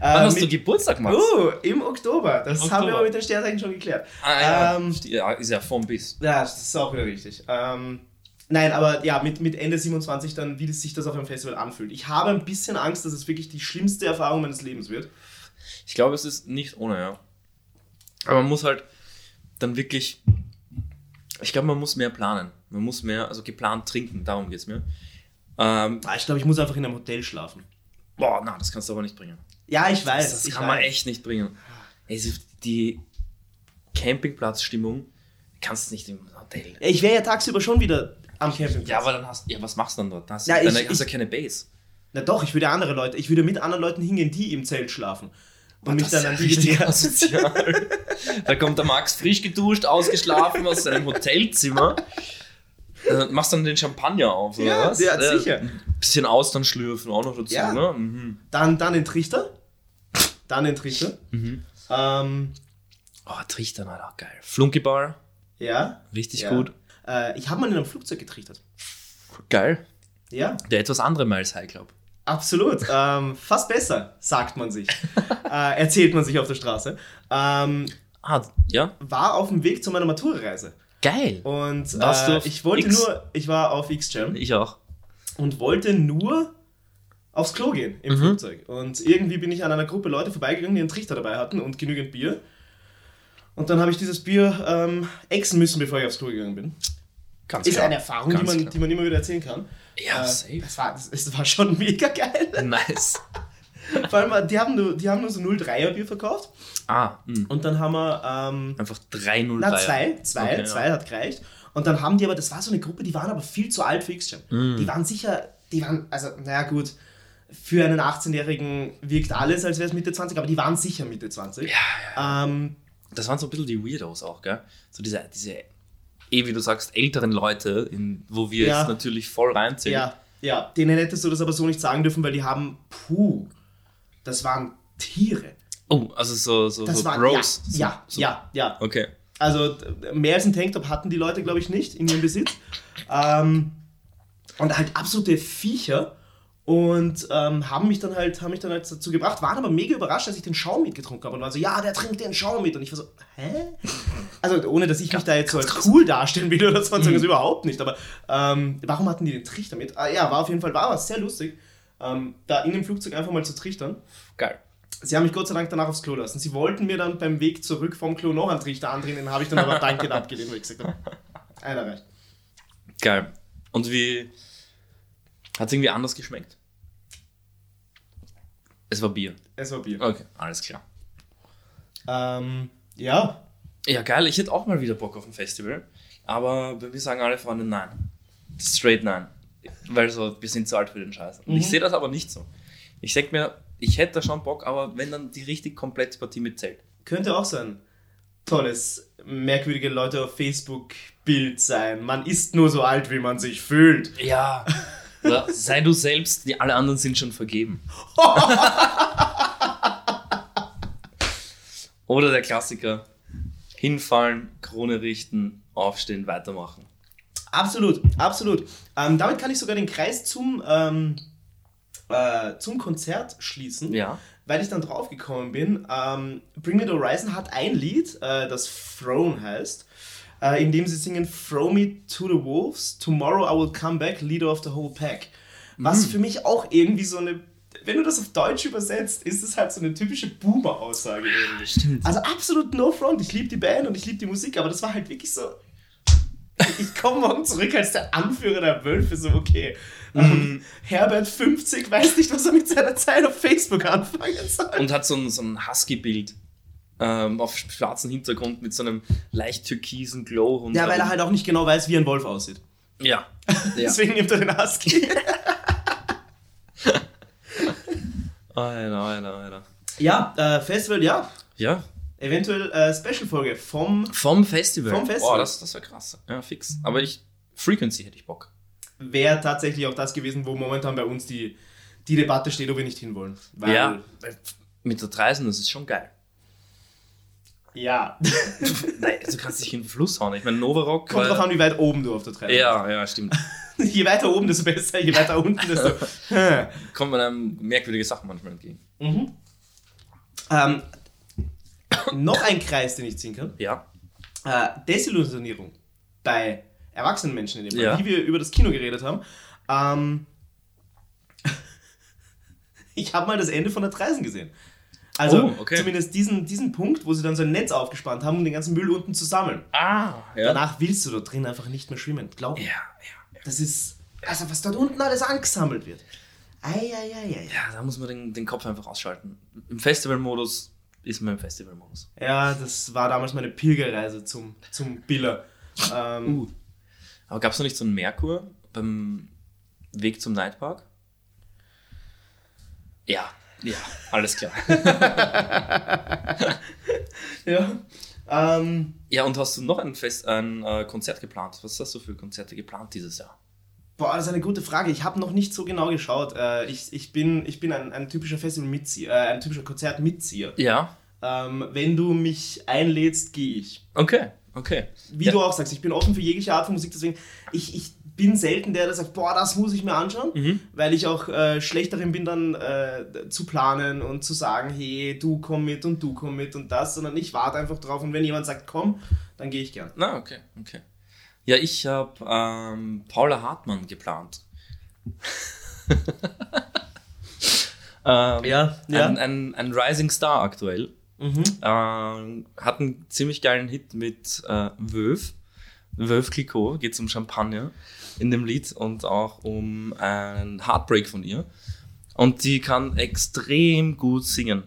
Speaker 1: Äh,
Speaker 2: Wann hast
Speaker 1: mit-
Speaker 2: du Geburtstag, Max?
Speaker 1: Oh, im Oktober. Das
Speaker 2: Oktober.
Speaker 1: haben wir aber mit den Sternzeichen schon geklärt.
Speaker 2: Ah, ja.
Speaker 1: Ähm,
Speaker 2: ja, ist ja vom Biss.
Speaker 1: Ja, das ist auch wieder richtig. Ähm, nein, aber ja, mit, mit Ende 27 dann, wie das sich das auf einem Festival anfühlt. Ich habe ein bisschen Angst, dass es wirklich die schlimmste Erfahrung meines Lebens wird.
Speaker 2: Ich glaube, es ist nicht ohne, ja. Aber man muss halt dann wirklich. Ich glaube, man muss mehr planen. Man muss mehr, also geplant trinken, darum geht es mir. Ähm,
Speaker 1: Ah, Ich glaube, ich muss einfach in einem Hotel schlafen.
Speaker 2: boah, na, das kannst du aber nicht bringen.
Speaker 1: Ja, ich weiß.
Speaker 2: Das
Speaker 1: ich
Speaker 2: kann man
Speaker 1: weiß.
Speaker 2: echt nicht bringen. Also die Campingplatzstimmung kannst du nicht im Hotel.
Speaker 1: Ich wäre ja tagsüber schon wieder am Campingplatz.
Speaker 2: Ja, aber dann hast ja, was machst du dann dort? Hast du
Speaker 1: Ja,
Speaker 2: dann
Speaker 1: ich-
Speaker 2: hast du ja keine Base.
Speaker 1: Na doch, ich würde andere Leute, ich würde mit anderen Leuten hingehen, die im Zelt schlafen. Und mich
Speaker 2: Das
Speaker 1: dann
Speaker 2: ist
Speaker 1: an
Speaker 2: ja
Speaker 1: die
Speaker 2: richtig asozial. *laughs* da kommt der Max frisch geduscht, ausgeschlafen aus seinem Hotelzimmer. Äh, machst dann den Champagner auf, oder
Speaker 1: Ja,
Speaker 2: was?
Speaker 1: ja,
Speaker 2: Äh,
Speaker 1: sicher.
Speaker 2: Ein bisschen Austern schlürfen auch noch dazu,
Speaker 1: Ja.
Speaker 2: ne? Mhm.
Speaker 1: Dann, dann den Trichter. Dann den Trichter.
Speaker 2: Mhm.
Speaker 1: Ähm,
Speaker 2: Oh, Trichtern halt auch geil. Flunky Bar,
Speaker 1: ja.
Speaker 2: richtig
Speaker 1: ja.
Speaker 2: gut.
Speaker 1: Äh, ich habe mal in einem Flugzeug getrichtert.
Speaker 2: Geil.
Speaker 1: Ja.
Speaker 2: Der etwas andere Miles High Club.
Speaker 1: Absolut. ähm, fast besser, sagt man sich. *laughs* äh, erzählt man sich auf der Straße. Ähm,
Speaker 2: Ah, ja?
Speaker 1: war auf dem Weg zu meiner Matura-Reise.
Speaker 2: Geil.
Speaker 1: Und äh, ich wollte
Speaker 2: X?
Speaker 1: nur, ich war auf X-Jam
Speaker 2: Ich auch.
Speaker 1: und wollte nur aufs Klo gehen im
Speaker 2: Mhm.
Speaker 1: Flugzeug. Und irgendwie bin ich an einer Gruppe Leute vorbeigegangen, die einen Trichter dabei hatten und genügend Bier. Und dann habe ich dieses Bier ähm, exen müssen, bevor ich aufs Klo gegangen bin.
Speaker 2: Ganz
Speaker 1: Ist
Speaker 2: klar.
Speaker 1: eine Erfahrung, die man,
Speaker 2: klar.
Speaker 1: die man immer wieder erzählen kann.
Speaker 2: Ja,
Speaker 1: Äh,
Speaker 2: safe.
Speaker 1: Das war, das, das war schon *laughs* mega geil.
Speaker 2: Nice.
Speaker 1: Vor allem, die haben nur, die haben nur so 0,3er Bier verkauft.
Speaker 2: Ah, mh.
Speaker 1: Und dann haben wir, ähm,
Speaker 2: einfach 3-0
Speaker 1: na, zwei, zwei,
Speaker 2: Okay,
Speaker 1: zwei
Speaker 2: ja.
Speaker 1: hat gereicht. Und dann haben die aber, das war so eine Gruppe, die waren aber viel zu alt für X-Jam.
Speaker 2: Mm.
Speaker 1: Die waren sicher, die waren, also, naja, gut, für einen 18-Jährigen wirkt alles, als wäre es Mitte 20, aber die waren sicher Mitte 20.
Speaker 2: Ja,
Speaker 1: Ähm,
Speaker 2: Das waren so ein bisschen die Weirdos auch, gell? So diese, diese eh wie du sagst, älteren Leute, in, wo wir
Speaker 1: Ja.
Speaker 2: jetzt natürlich voll reinzählen.
Speaker 1: ja, ja, denen hättest du das aber so nicht sagen dürfen, weil die haben, puh, das waren Tiere.
Speaker 2: Oh, also so, so,
Speaker 1: Das
Speaker 2: so
Speaker 1: waren,
Speaker 2: Bros.
Speaker 1: ja,
Speaker 2: so,
Speaker 1: ja,
Speaker 2: so.
Speaker 1: ja, ja.
Speaker 2: Okay.
Speaker 1: Also mehr als ein Tanktop hatten die Leute, glaube ich, nicht in ihrem Besitz. *laughs* ähm, und halt absolute Viecher. Und ähm, haben mich dann halt, haben mich dann halt dazu gebracht, waren aber mega überrascht, als ich den Schaum mitgetrunken habe. Und waren so, ja, der trinkt den Schaum mit. Und ich war so, hä? Also ohne, dass ich mich da jetzt so als cool darstellen will oder so, das überhaupt nicht. Aber ähm, warum hatten die den Trichter mit? Ah, ja, war auf jeden Fall, war was sehr lustig, ähm, da in dem Flugzeug einfach mal zu trichtern.
Speaker 2: Geil.
Speaker 1: Sie haben mich Gott sei Dank danach aufs Klo lassen. Sie wollten mir dann beim Weg zurück vom Klo noch einen Trichter andrehen, den habe ich dann aber *laughs* dankend abgelehnt, weil ich gesagt habe, einer reicht.
Speaker 2: Geil. Und wie. Hat es irgendwie anders geschmeckt? Es war Bier.
Speaker 1: Es war Bier.
Speaker 2: Okay, alles klar.
Speaker 1: Ähm, ja,
Speaker 2: Ja, geil. Ich hätte auch mal wieder Bock auf ein Festival. Aber mir sagen alle Freunde nein. Straight nein. Weil so, wir sind zu alt für den Scheiß. Und ich sehe das aber nicht so. Ich denke mir, ich hätte da schon Bock, aber wenn dann die richtig komplette Partie mitzählt.
Speaker 1: könnte auch sein. Tolles, merkwürdige Leute auf Facebook Bild sein. Man ist nur so alt, wie man sich fühlt.
Speaker 2: Ja. Oder sei du selbst, die alle anderen sind schon vergeben. *laughs* Oder der Klassiker. Hinfallen, Krone richten, aufstehen, weitermachen.
Speaker 1: Absolut, absolut. Ähm, damit kann ich sogar den Kreis zum, ähm, äh, zum Konzert schließen.
Speaker 2: Ja.
Speaker 1: weil ich dann draufgekommen bin, ähm, Bring Me the Horizon hat ein Lied, äh, das Throne heißt, äh, in dem sie singen Throw Me to the Wolves, Tomorrow I Will Come Back, Leader of the Whole Pack. Was für mich auch irgendwie so eine, wenn du das auf Deutsch übersetzt, ist es halt so eine typische Boomer-Aussage irgendwie.
Speaker 2: Stimmt.
Speaker 1: Also absolut no front, ich liebe die Band und ich liebe die Musik, aber das war halt wirklich so. *laughs* Ich komme morgen zurück als der Anführer der Wölfe, so okay. Ähm, Herbert 50 weiß nicht, was er mit seiner Zeit auf Facebook anfangen soll.
Speaker 2: Und hat so ein, so ein Husky-Bild ähm, auf schwarzem Hintergrund mit so einem leicht türkisen Glow. Und
Speaker 1: Ja, weil er halt auch nicht genau weiß, wie ein Wolf aussieht.
Speaker 2: Ja. *laughs*
Speaker 1: Deswegen nimmt er den Husky. *laughs*
Speaker 2: Alter, alter, alter.
Speaker 1: ja, äh, Festival, ja.
Speaker 2: Ja,
Speaker 1: Eventuell äh, Special-Folge vom.
Speaker 2: vom Festival.
Speaker 1: Vom Festival.
Speaker 2: Oh, das, das wäre krass. Ja, fix. Aber ich, Frequency hätte ich Bock.
Speaker 1: Wäre tatsächlich auch das gewesen, wo momentan bei uns die, die Debatte steht, ob wir nicht hinwollen. Weil,
Speaker 2: ja, weil mit der Dreisen, das ist schon geil.
Speaker 1: Ja. *laughs*
Speaker 2: Nein, du kannst dich in den Fluss hauen. Ich meine, Novarock.
Speaker 1: Kommt drauf an, wie weit oben du auf der Treppe
Speaker 2: Ja, ja, stimmt.
Speaker 1: bist. *laughs* Je weiter oben, desto besser. Je weiter unten, desto. *laughs*
Speaker 2: Kommt man einem merkwürdige Sachen manchmal entgegen.
Speaker 1: ähm, noch ein Kreis, den ich ziehen kann.
Speaker 2: Ja.
Speaker 1: Äh, Desillusionierung bei erwachsenen Menschen in dem Fall,
Speaker 2: Ja.
Speaker 1: wie wir über das Kino geredet haben. Ähm, ich habe mal das Ende von der Dreisen gesehen. Also
Speaker 2: Oh, okay.
Speaker 1: zumindest diesen, diesen Punkt, wo sie dann so ein Netz aufgespannt haben, um den ganzen Müll unten zu sammeln.
Speaker 2: Ah, ja.
Speaker 1: Danach willst du dort drin einfach nicht mehr schwimmen. Glaub mir.
Speaker 2: Ja, ja.
Speaker 1: Das ist, also was dort unten alles angesammelt wird. Eieieiei.
Speaker 2: Ja, da muss man den, den Kopf einfach ausschalten. Im Festivalmodus ist man im Festivalmodus.
Speaker 1: Ja, das war damals meine Pilgerreise zum, zum Biller. Ähm,
Speaker 2: Uh. Aber gab es noch nicht so einen Merkur beim Weg zum Nightpark? Ja, ja, alles klar. *laughs*
Speaker 1: Ja. Ähm,
Speaker 2: ja, und hast du noch ein, Fest, ein äh, Konzert geplant? Was hast du für Konzerte geplant dieses Jahr?
Speaker 1: Boah, das ist eine gute Frage. Ich habe noch nicht so genau geschaut. Äh, ich, ich bin, ich bin ein, ein typischer Festival-Mitzieher, äh, ein typischer Konzert-Mitzieher.
Speaker 2: Ja.
Speaker 1: Ähm, wenn du mich einlädst, gehe ich.
Speaker 2: Okay, okay.
Speaker 1: Wie
Speaker 2: Ja.
Speaker 1: du auch sagst, ich bin offen für jegliche Art von Musik, deswegen, ich, ich bin selten der, der sagt, boah, das muss ich mir anschauen,
Speaker 2: Mhm.
Speaker 1: weil ich auch äh, schlecht darin bin, dann äh, zu planen und zu sagen, hey, du komm mit und du komm mit und das, sondern ich warte einfach drauf und wenn jemand sagt, komm, dann gehe ich gern.
Speaker 2: Na, okay, okay. Ja, ich habe ähm, Paula Hartmann geplant. *laughs* ähm,
Speaker 1: Ja,
Speaker 2: Ein, ein, ein Rising Star aktuell.
Speaker 1: Mhm.
Speaker 2: Ähm, hat einen ziemlich geilen Hit mit äh, Wöf. Wöf Clicquot, geht um Champagner in dem Lied und auch um einen Heartbreak von ihr. Und die kann extrem gut singen.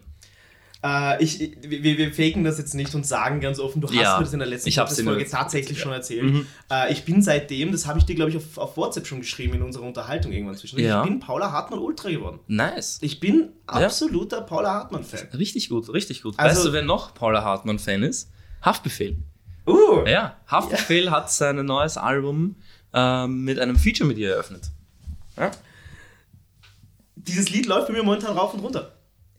Speaker 1: Äh, ich, wir, wir faken das jetzt nicht und sagen ganz offen, du hast
Speaker 2: Ja,
Speaker 1: mir das in der letzten Folge tatsächlich
Speaker 2: Folge,
Speaker 1: schon
Speaker 2: ja.
Speaker 1: erzählt.
Speaker 2: Mhm.
Speaker 1: Äh, ich bin seitdem, das habe ich dir, glaube ich, auf, auf WhatsApp schon geschrieben in unserer Unterhaltung irgendwann zwischen.
Speaker 2: Ja.
Speaker 1: Ich bin Paula Hartmann Ultra geworden.
Speaker 2: Nice.
Speaker 1: Ich bin absoluter Paula Hartmann-Fan.
Speaker 2: Richtig gut, richtig gut.
Speaker 1: Also-
Speaker 2: weißt du, wer noch Paula Hartmann-Fan ist? Haftbefehl.
Speaker 1: Uh,
Speaker 2: Ja, Haftbefehl hat sein neues Album ähm, mit einem Feature mit ihr eröffnet. Ja?
Speaker 1: dieses Lied läuft bei mir momentan rauf und runter.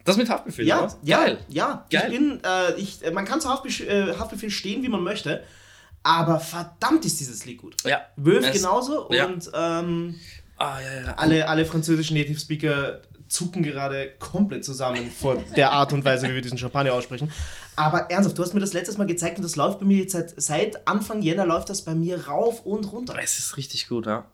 Speaker 2: Das mit Haftbefehl,
Speaker 1: Ja,
Speaker 2: oder
Speaker 1: ja,
Speaker 2: Geil.
Speaker 1: ja.
Speaker 2: Geil.
Speaker 1: Ich bin, äh, ich, äh, man kann zu Haftbefehl, äh, Haftbefehl stehen, wie man möchte, aber verdammt ist dieses Lied gut.
Speaker 2: Ja.
Speaker 1: Wölf genauso
Speaker 2: ja.
Speaker 1: und ähm,
Speaker 2: Ah, ja, ja.
Speaker 1: alle, alle französischen Native Speaker zucken gerade komplett zusammen vor der Art und Weise, wie wir diesen Champagner aussprechen. Aber ernsthaft, du hast mir das letztes Mal gezeigt und das läuft bei mir jetzt seit, seit Anfang Jänner läuft das bei mir rauf und runter.
Speaker 2: Es ist richtig gut, ja.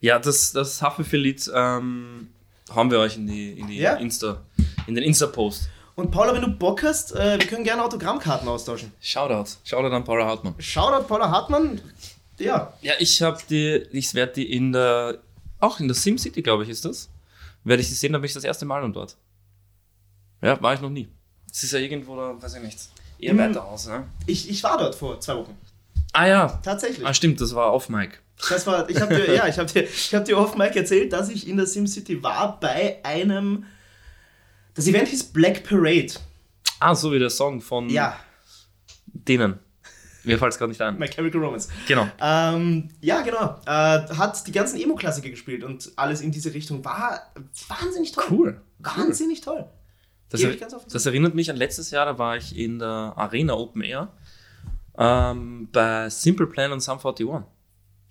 Speaker 2: Ja, das, das Haftbefehl-Lied ähm, haben wir euch in, die, in, die
Speaker 1: Ja.
Speaker 2: Insta, in den Insta-Post.
Speaker 1: Und Paula, wenn du Bock hast, äh, wir können gerne Autogrammkarten austauschen.
Speaker 2: Shoutout. Shoutout an Paula Hartmann.
Speaker 1: Shoutout Paula Hartmann. Ja.
Speaker 2: Ja, ich habe die, ich werde die in der, auch in der SimCity, glaube ich, ist das. Werde ich sie sehen, da bin ich das erste Mal und dort. Ja, war ich noch nie. Es ist ja irgendwo, da, weiß ich nicht, eher
Speaker 1: Hm.
Speaker 2: weiter aus, ne?
Speaker 1: Ich, ich war dort vor zwei Wochen.
Speaker 2: Ah ja,
Speaker 1: Tatsächlich.
Speaker 2: ah, stimmt, das war auf Mike.
Speaker 1: Das war, ich habe dir, ja, ich habe dir, ich habe dir oft Mike erzählt, dass ich in der SimCity war bei einem. Das Event hieß Black Parade.
Speaker 2: Ah, so wie der Song von
Speaker 1: Ja,
Speaker 2: denen. Mir fällt es gerade nicht ein.
Speaker 1: My Chemical Romance.
Speaker 2: Genau.
Speaker 1: Ähm, ja, genau. Äh, hat die ganzen Emo-Klassiker gespielt und alles in diese Richtung. War wahnsinnig toll.
Speaker 2: Cool.
Speaker 1: Wahnsinnig toll.
Speaker 2: Das, er, das erinnert mich an letztes Jahr, da war ich in der Arena Open Air ähm, bei Simple Plan und Sum 41.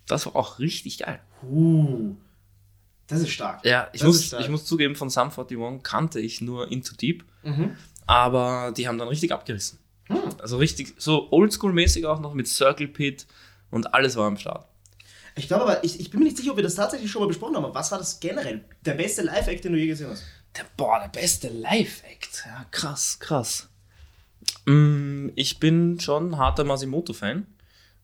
Speaker 2: Das war auch richtig geil.
Speaker 1: Uh, das ist stark.
Speaker 2: Ja, ich
Speaker 1: Das
Speaker 2: muss, ich muss zugeben, von Sum 41 kannte ich nur Into Deep,
Speaker 1: Mhm.
Speaker 2: aber die haben dann richtig abgerissen.
Speaker 1: Hm.
Speaker 2: Also richtig, so oldschool-mäßig auch noch mit Circle Pit und alles war am Start.
Speaker 1: Ich glaube aber, ich, ich bin mir nicht sicher, ob wir das tatsächlich schon mal besprochen haben. Aber was war das generell? Der beste Live-Act, den du je gesehen hast?
Speaker 2: Der, boah, der beste Live-Act. Ja, krass, krass. Mm, ich bin schon harter Masimoto-Fan.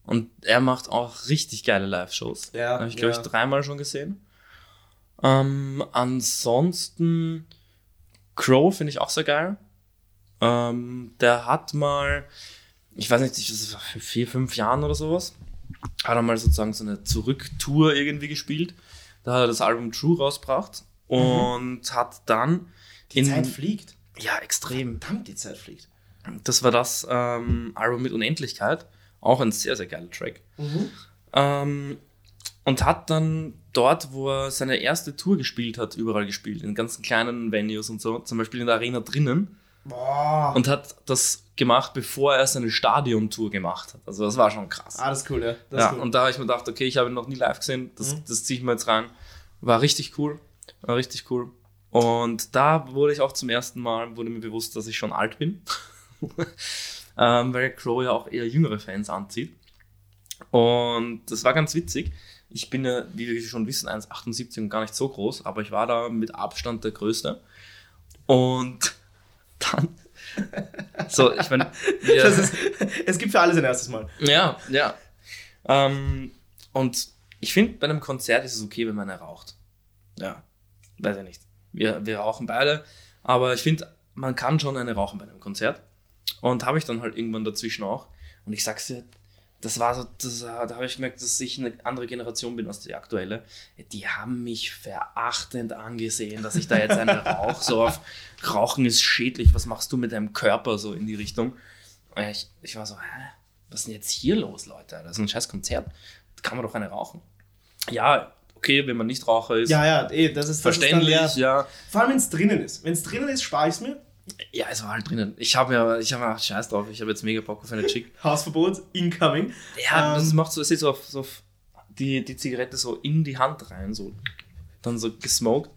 Speaker 2: Und er macht auch richtig geile Live-Shows.
Speaker 1: Ja,
Speaker 2: Habe ich, glaube
Speaker 1: ja.
Speaker 2: ich, dreimal schon gesehen. Ähm, ansonsten, Crow finde ich auch sehr geil. Ähm, der hat mal, ich weiß nicht, das war vier, fünf Jahren oder sowas, hat er mal sozusagen so eine Zurücktour irgendwie gespielt. Da hat er das Album True rausgebracht und hat dann
Speaker 1: Mhm. Die
Speaker 2: in
Speaker 1: Zeit fliegt.
Speaker 2: ja extrem.
Speaker 1: Verdammt, die Zeit fliegt.
Speaker 2: Das war das ähm, Album mit Unendlichkeit, auch ein sehr sehr geiler Track.
Speaker 1: Mhm.
Speaker 2: Ähm, und hat dann dort, wo er seine erste Tour gespielt hat, überall gespielt, in ganzen kleinen Venues und so, zum Beispiel in der Arena drinnen.
Speaker 1: Boah.
Speaker 2: Und hat das gemacht, bevor er seine Stadiontour gemacht hat. Also das war schon krass.
Speaker 1: ah, das ist cool, ja. Das
Speaker 2: ja,
Speaker 1: cool.
Speaker 2: und da habe ich mir gedacht, okay, ich habe ihn noch nie live gesehen, das,
Speaker 1: Mhm.
Speaker 2: das ziehe ich mir jetzt rein. War richtig cool, war richtig cool. Und da wurde ich auch zum ersten Mal, wurde mir bewusst, dass ich schon alt bin. *laughs* ähm, weil Crow ja auch eher jüngere Fans anzieht. Und das war ganz witzig. Ich bin ja, wie wir schon wissen, 1,78 und gar nicht so groß, aber ich war da mit Abstand der Größte. Und dann, *laughs* so, ich meine,
Speaker 1: ist, es gibt für alles ein erstes Mal.
Speaker 2: ja, ja. Ähm, und ich finde, bei einem Konzert ist es okay, wenn man raucht. Ja, weiß ich nicht. Wir, wir rauchen beide, aber ich finde, man kann schon eine rauchen bei einem Konzert. Und habe ich dann halt irgendwann dazwischen auch. Und ich sag's dir, das war so, das, äh, da habe ich gemerkt, dass ich eine andere Generation bin als die aktuelle. Die haben mich verachtend angesehen, dass ich da jetzt eine *laughs* rauche. So auf Rauchen ist schädlich, was machst du mit deinem Körper so in die Richtung? Ich, ich war so, hä? Was ist denn jetzt hier los, Leute? Das ist ein scheiß Konzert. Da kann man doch eine rauchen. Ja, okay, wenn man nicht Raucher ist.
Speaker 1: Ja, ja, eh, das ist das
Speaker 2: Verständlich,
Speaker 1: Ist dann, ja.
Speaker 2: ja.
Speaker 1: Vor allem, wenn es drinnen ist. Wenn es drinnen ist, spare ich es mir.
Speaker 2: Ja, es war halt drinnen. Ich habe ja, ich habe ja, scheiß drauf, ich habe jetzt mega Bock auf eine Chick. *laughs*
Speaker 1: Hausverbot, incoming.
Speaker 2: Ja, das
Speaker 1: Ähm,
Speaker 2: macht so, es ist so auf, so auf die, die Zigarette so in die Hand rein, so dann so gesmoked.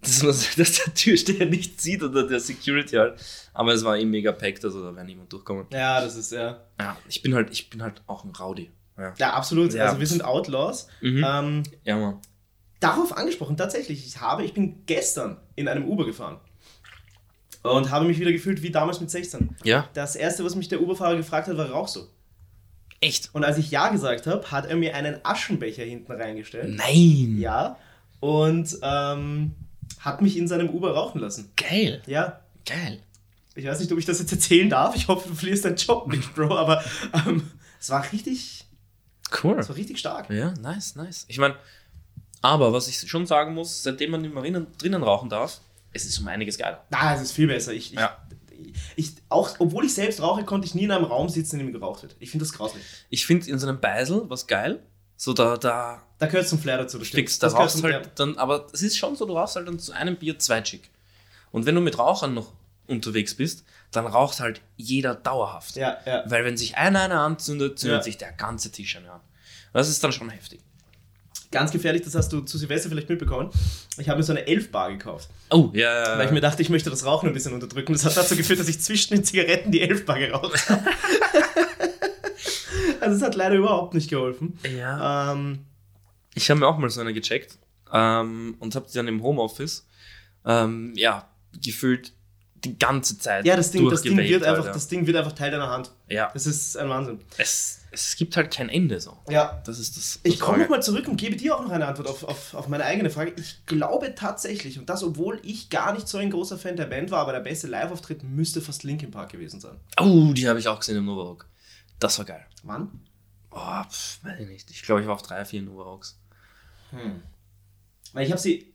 Speaker 2: Dass, man, *laughs* dass der Türsteher nicht sieht oder der Security halt. Aber es war eh mega packed, also da wäre niemand durchkommen.
Speaker 1: Ja, das ist, ja.
Speaker 2: Ja, ich bin halt, ich bin halt auch ein Rowdy. Ja,
Speaker 1: Ja, absolut.
Speaker 2: Ja.
Speaker 1: Also wir sind Outlaws.
Speaker 2: Mhm.
Speaker 1: Ähm,
Speaker 2: ja Mann.
Speaker 1: darauf angesprochen, tatsächlich, ich habe, ich bin gestern in einem Uber gefahren. Und habe mich wieder gefühlt wie damals mit 16.
Speaker 2: Ja,
Speaker 1: Das erste, was mich der Uberfahrer gefragt hat, war rauchst du?
Speaker 2: echt?
Speaker 1: Und als ich Ja gesagt habe, hat er mir einen Aschenbecher hinten reingestellt.
Speaker 2: Nein!
Speaker 1: Ja. Und ähm, hat mich in seinem Uber rauchen lassen.
Speaker 2: Geil!
Speaker 1: Ja.
Speaker 2: Geil!
Speaker 1: Ich weiß nicht, ob ich das jetzt erzählen darf. Ich hoffe, du verlierst deinen Job nicht, Bro. Aber ähm, es war richtig,
Speaker 2: Cool.
Speaker 1: es war richtig stark.
Speaker 2: Ja, nice, nice. Ich meine, aber was ich schon sagen muss, seitdem man immer drinnen, drinnen rauchen darf, es ist um einiges geiler.
Speaker 1: Na, es ist viel besser. Ich, ich,
Speaker 2: Ja.
Speaker 1: ich, auch, obwohl ich selbst rauche, konnte ich nie in einem Raum sitzen, in dem geraucht wird. Ich finde das grauslich.
Speaker 2: Ich finde in so einem Beisel was geil. So da, da
Speaker 1: Da gehört zum Flair dazu. das stimmt.
Speaker 2: fix, da
Speaker 1: Das
Speaker 2: rauchst halt dann, aber es ist schon so, du rauchst halt dann zu einem Bier zwei Chick. Und wenn du mit Rauchern noch unterwegs bist, dann raucht halt jeder dauerhaft.
Speaker 1: Ja, ja.
Speaker 2: Weil wenn sich einer eine anzündet, zündet
Speaker 1: Ja.
Speaker 2: sich der ganze Tisch an. Das ist dann schon heftig.
Speaker 1: Ganz gefährlich, das hast du zu Silvester vielleicht mitbekommen. Ich habe mir so eine Elfbar gekauft.
Speaker 2: Oh, ja, ja.
Speaker 1: Weil ich mir dachte, ich möchte das Rauchen ein bisschen unterdrücken. Das hat dazu geführt, dass ich zwischen den Zigaretten die Elfbar geraucht habe. *laughs* also es hat leider überhaupt nicht geholfen.
Speaker 2: ja.
Speaker 1: Ähm,
Speaker 2: Ich habe mir auch mal so eine gecheckt ähm, und habe die dann im Homeoffice, ähm, ja, gefühlt die ganze Zeit.
Speaker 1: Ja, das Ding, das Ding, wird einfach,
Speaker 2: Alter.
Speaker 1: das Ding wird einfach Teil deiner Hand.
Speaker 2: Ja,
Speaker 1: Das ist ein Wahnsinn.
Speaker 2: es, es gibt halt kein Ende so.
Speaker 1: Ja.
Speaker 2: Das ist das.
Speaker 1: Ich komme nochmal zurück und gebe dir auch noch eine Antwort auf, auf, auf meine eigene Frage. Ich glaube tatsächlich, und das, obwohl ich gar nicht so ein großer Fan der Band war, aber der beste Live-Auftritt müsste fast Linkin Park gewesen sein.
Speaker 2: Oh, die habe ich auch gesehen im Nova Rock. Das war geil.
Speaker 1: Wann?
Speaker 2: Oh, pff, weiß ich nicht. Ich glaube, ich war auf drei, vier Nova Rocks.
Speaker 1: Weil ich habe sie,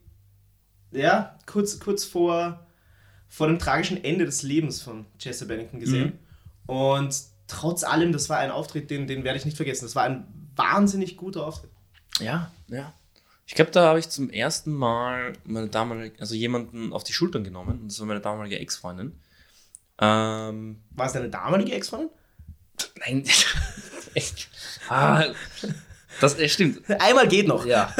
Speaker 1: ja, kurz, kurz vor, vor dem tragischen Ende des Lebens von Chester Bennington gesehen. Und trotz allem, das war ein Auftritt, den, den werde ich nicht vergessen. Das war ein wahnsinnig guter Auftritt.
Speaker 2: Ja, ja. Ich glaube, da habe ich zum ersten Mal meine damalige, also jemanden auf die Schultern genommen. Und das war meine damalige Ex-Freundin. Ähm,
Speaker 1: War es deine damalige Ex-Freundin?
Speaker 2: nein. *laughs* Ah, das stimmt.
Speaker 1: Einmal geht noch.
Speaker 2: Ja.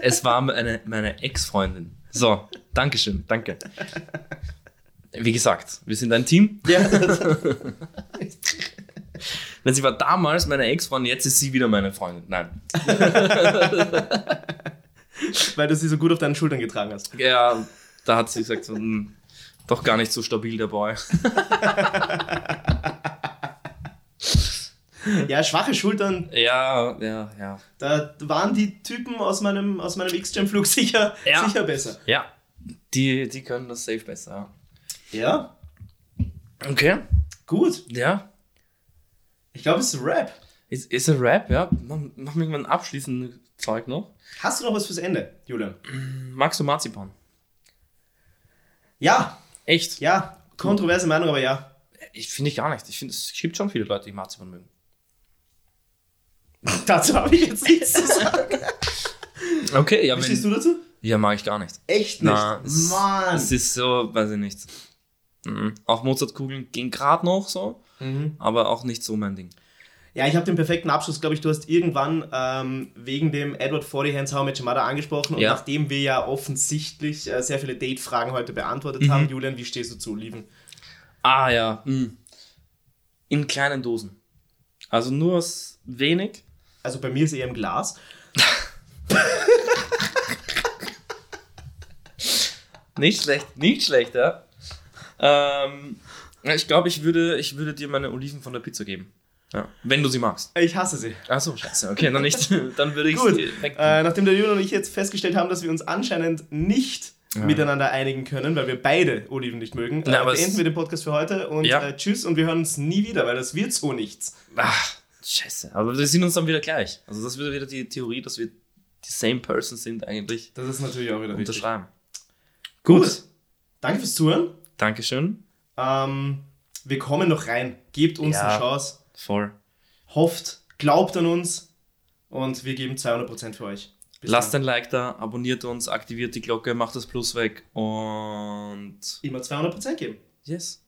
Speaker 2: Es war meine, meine Ex-Freundin. So, Dankeschön, danke. Wie gesagt, wir sind ein Team.
Speaker 1: Ja. *laughs* *laughs*
Speaker 2: Denn sie war damals meine Ex-Freundin, jetzt ist sie wieder meine Freundin. Nein. *laughs*
Speaker 1: Weil du sie so gut auf deinen Schultern getragen hast.
Speaker 2: Ja, da hat sie gesagt, so, hm, doch gar nicht so stabil der Boy. *laughs*
Speaker 1: Ja, schwache Schultern,
Speaker 2: Ja, ja, ja.
Speaker 1: da waren die Typen aus meinem, aus meinem X-Jam-Flug sicher,
Speaker 2: Ja.
Speaker 1: sicher besser.
Speaker 2: Ja, die, die können das safe besser.
Speaker 1: Ja,
Speaker 2: Okay.
Speaker 1: gut.
Speaker 2: Ja.
Speaker 1: Ich glaube, es ist Rap.
Speaker 2: Ist, ist ein Rap, ja. Mach, mach mich mal ein abschließendes Zeug noch.
Speaker 1: Hast du noch was fürs Ende, Julian?
Speaker 2: Magst du Marzipan?
Speaker 1: Ja,
Speaker 2: Echt?
Speaker 1: ja, kontroverse Meinung, aber ja.
Speaker 2: Ich finde ich gar nicht. Ich finde, es gibt schon viele Leute, die Marzipan mögen. *laughs*
Speaker 1: Dazu habe ich jetzt nichts zu sagen.
Speaker 2: Okay, ja,
Speaker 1: Wie stehst du dazu?
Speaker 2: Ja, mag ich gar nicht.
Speaker 1: Echt nicht.
Speaker 2: Na, es,
Speaker 1: Mann.
Speaker 2: es ist so, weiß ich nicht. Mhm. Auch Mozartkugeln gehen gerade noch so,
Speaker 1: Mhm.
Speaker 2: aber auch nicht so mein Ding.
Speaker 1: Ja, ich habe den perfekten Abschluss, glaube ich. Du hast irgendwann ähm, wegen dem Edward Forty Hands How Your Mother angesprochen. Und
Speaker 2: Ja.
Speaker 1: nachdem wir ja offensichtlich äh, sehr viele Date-Fragen heute beantwortet
Speaker 2: Mhm.
Speaker 1: haben, Julian, wie stehst du zu Oliven?
Speaker 2: Ah ja, mhm. in kleinen Dosen. Also nur s- wenig.
Speaker 1: Also bei mir ist eher im Glas. *laughs*
Speaker 2: Nicht schlecht, nicht schlecht, ja. Ähm, ja, ich glaube, ich würde, ich würde dir meine Oliven von der Pizza geben. Ja, wenn du sie magst.
Speaker 1: Ich hasse sie.
Speaker 2: Achso, scheiße. Okay, dann nicht. *laughs* Dann würde ich
Speaker 1: Gut,
Speaker 2: sie
Speaker 1: äh, nachdem der Julian und ich jetzt festgestellt haben, dass wir uns anscheinend nicht miteinander einigen können, weil wir beide Oliven nicht mögen,
Speaker 2: Na,
Speaker 1: äh, beenden wir den Podcast für heute und
Speaker 2: Ja.
Speaker 1: äh, tschüss und wir hören uns nie wieder, weil das wird so nichts.
Speaker 2: Ach, scheiße. Aber wir sind uns dann wieder gleich. Also das wird wieder die Theorie, dass wir die same person sind eigentlich
Speaker 1: Das ist natürlich auch wieder richtig.
Speaker 2: unterschreiben.
Speaker 1: Gut. Danke fürs Zuhören.
Speaker 2: Dankeschön.
Speaker 1: Ähm, wir kommen noch rein. Gebt uns
Speaker 2: Ja.
Speaker 1: eine Chance.
Speaker 2: Voll.
Speaker 1: Hofft, glaubt an uns und wir geben 200% für euch. Bis
Speaker 2: Lasst
Speaker 1: dann.
Speaker 2: ein Like da, abonniert uns, aktiviert die Glocke, macht das Plus weg und
Speaker 1: immer 200% geben.
Speaker 2: yes.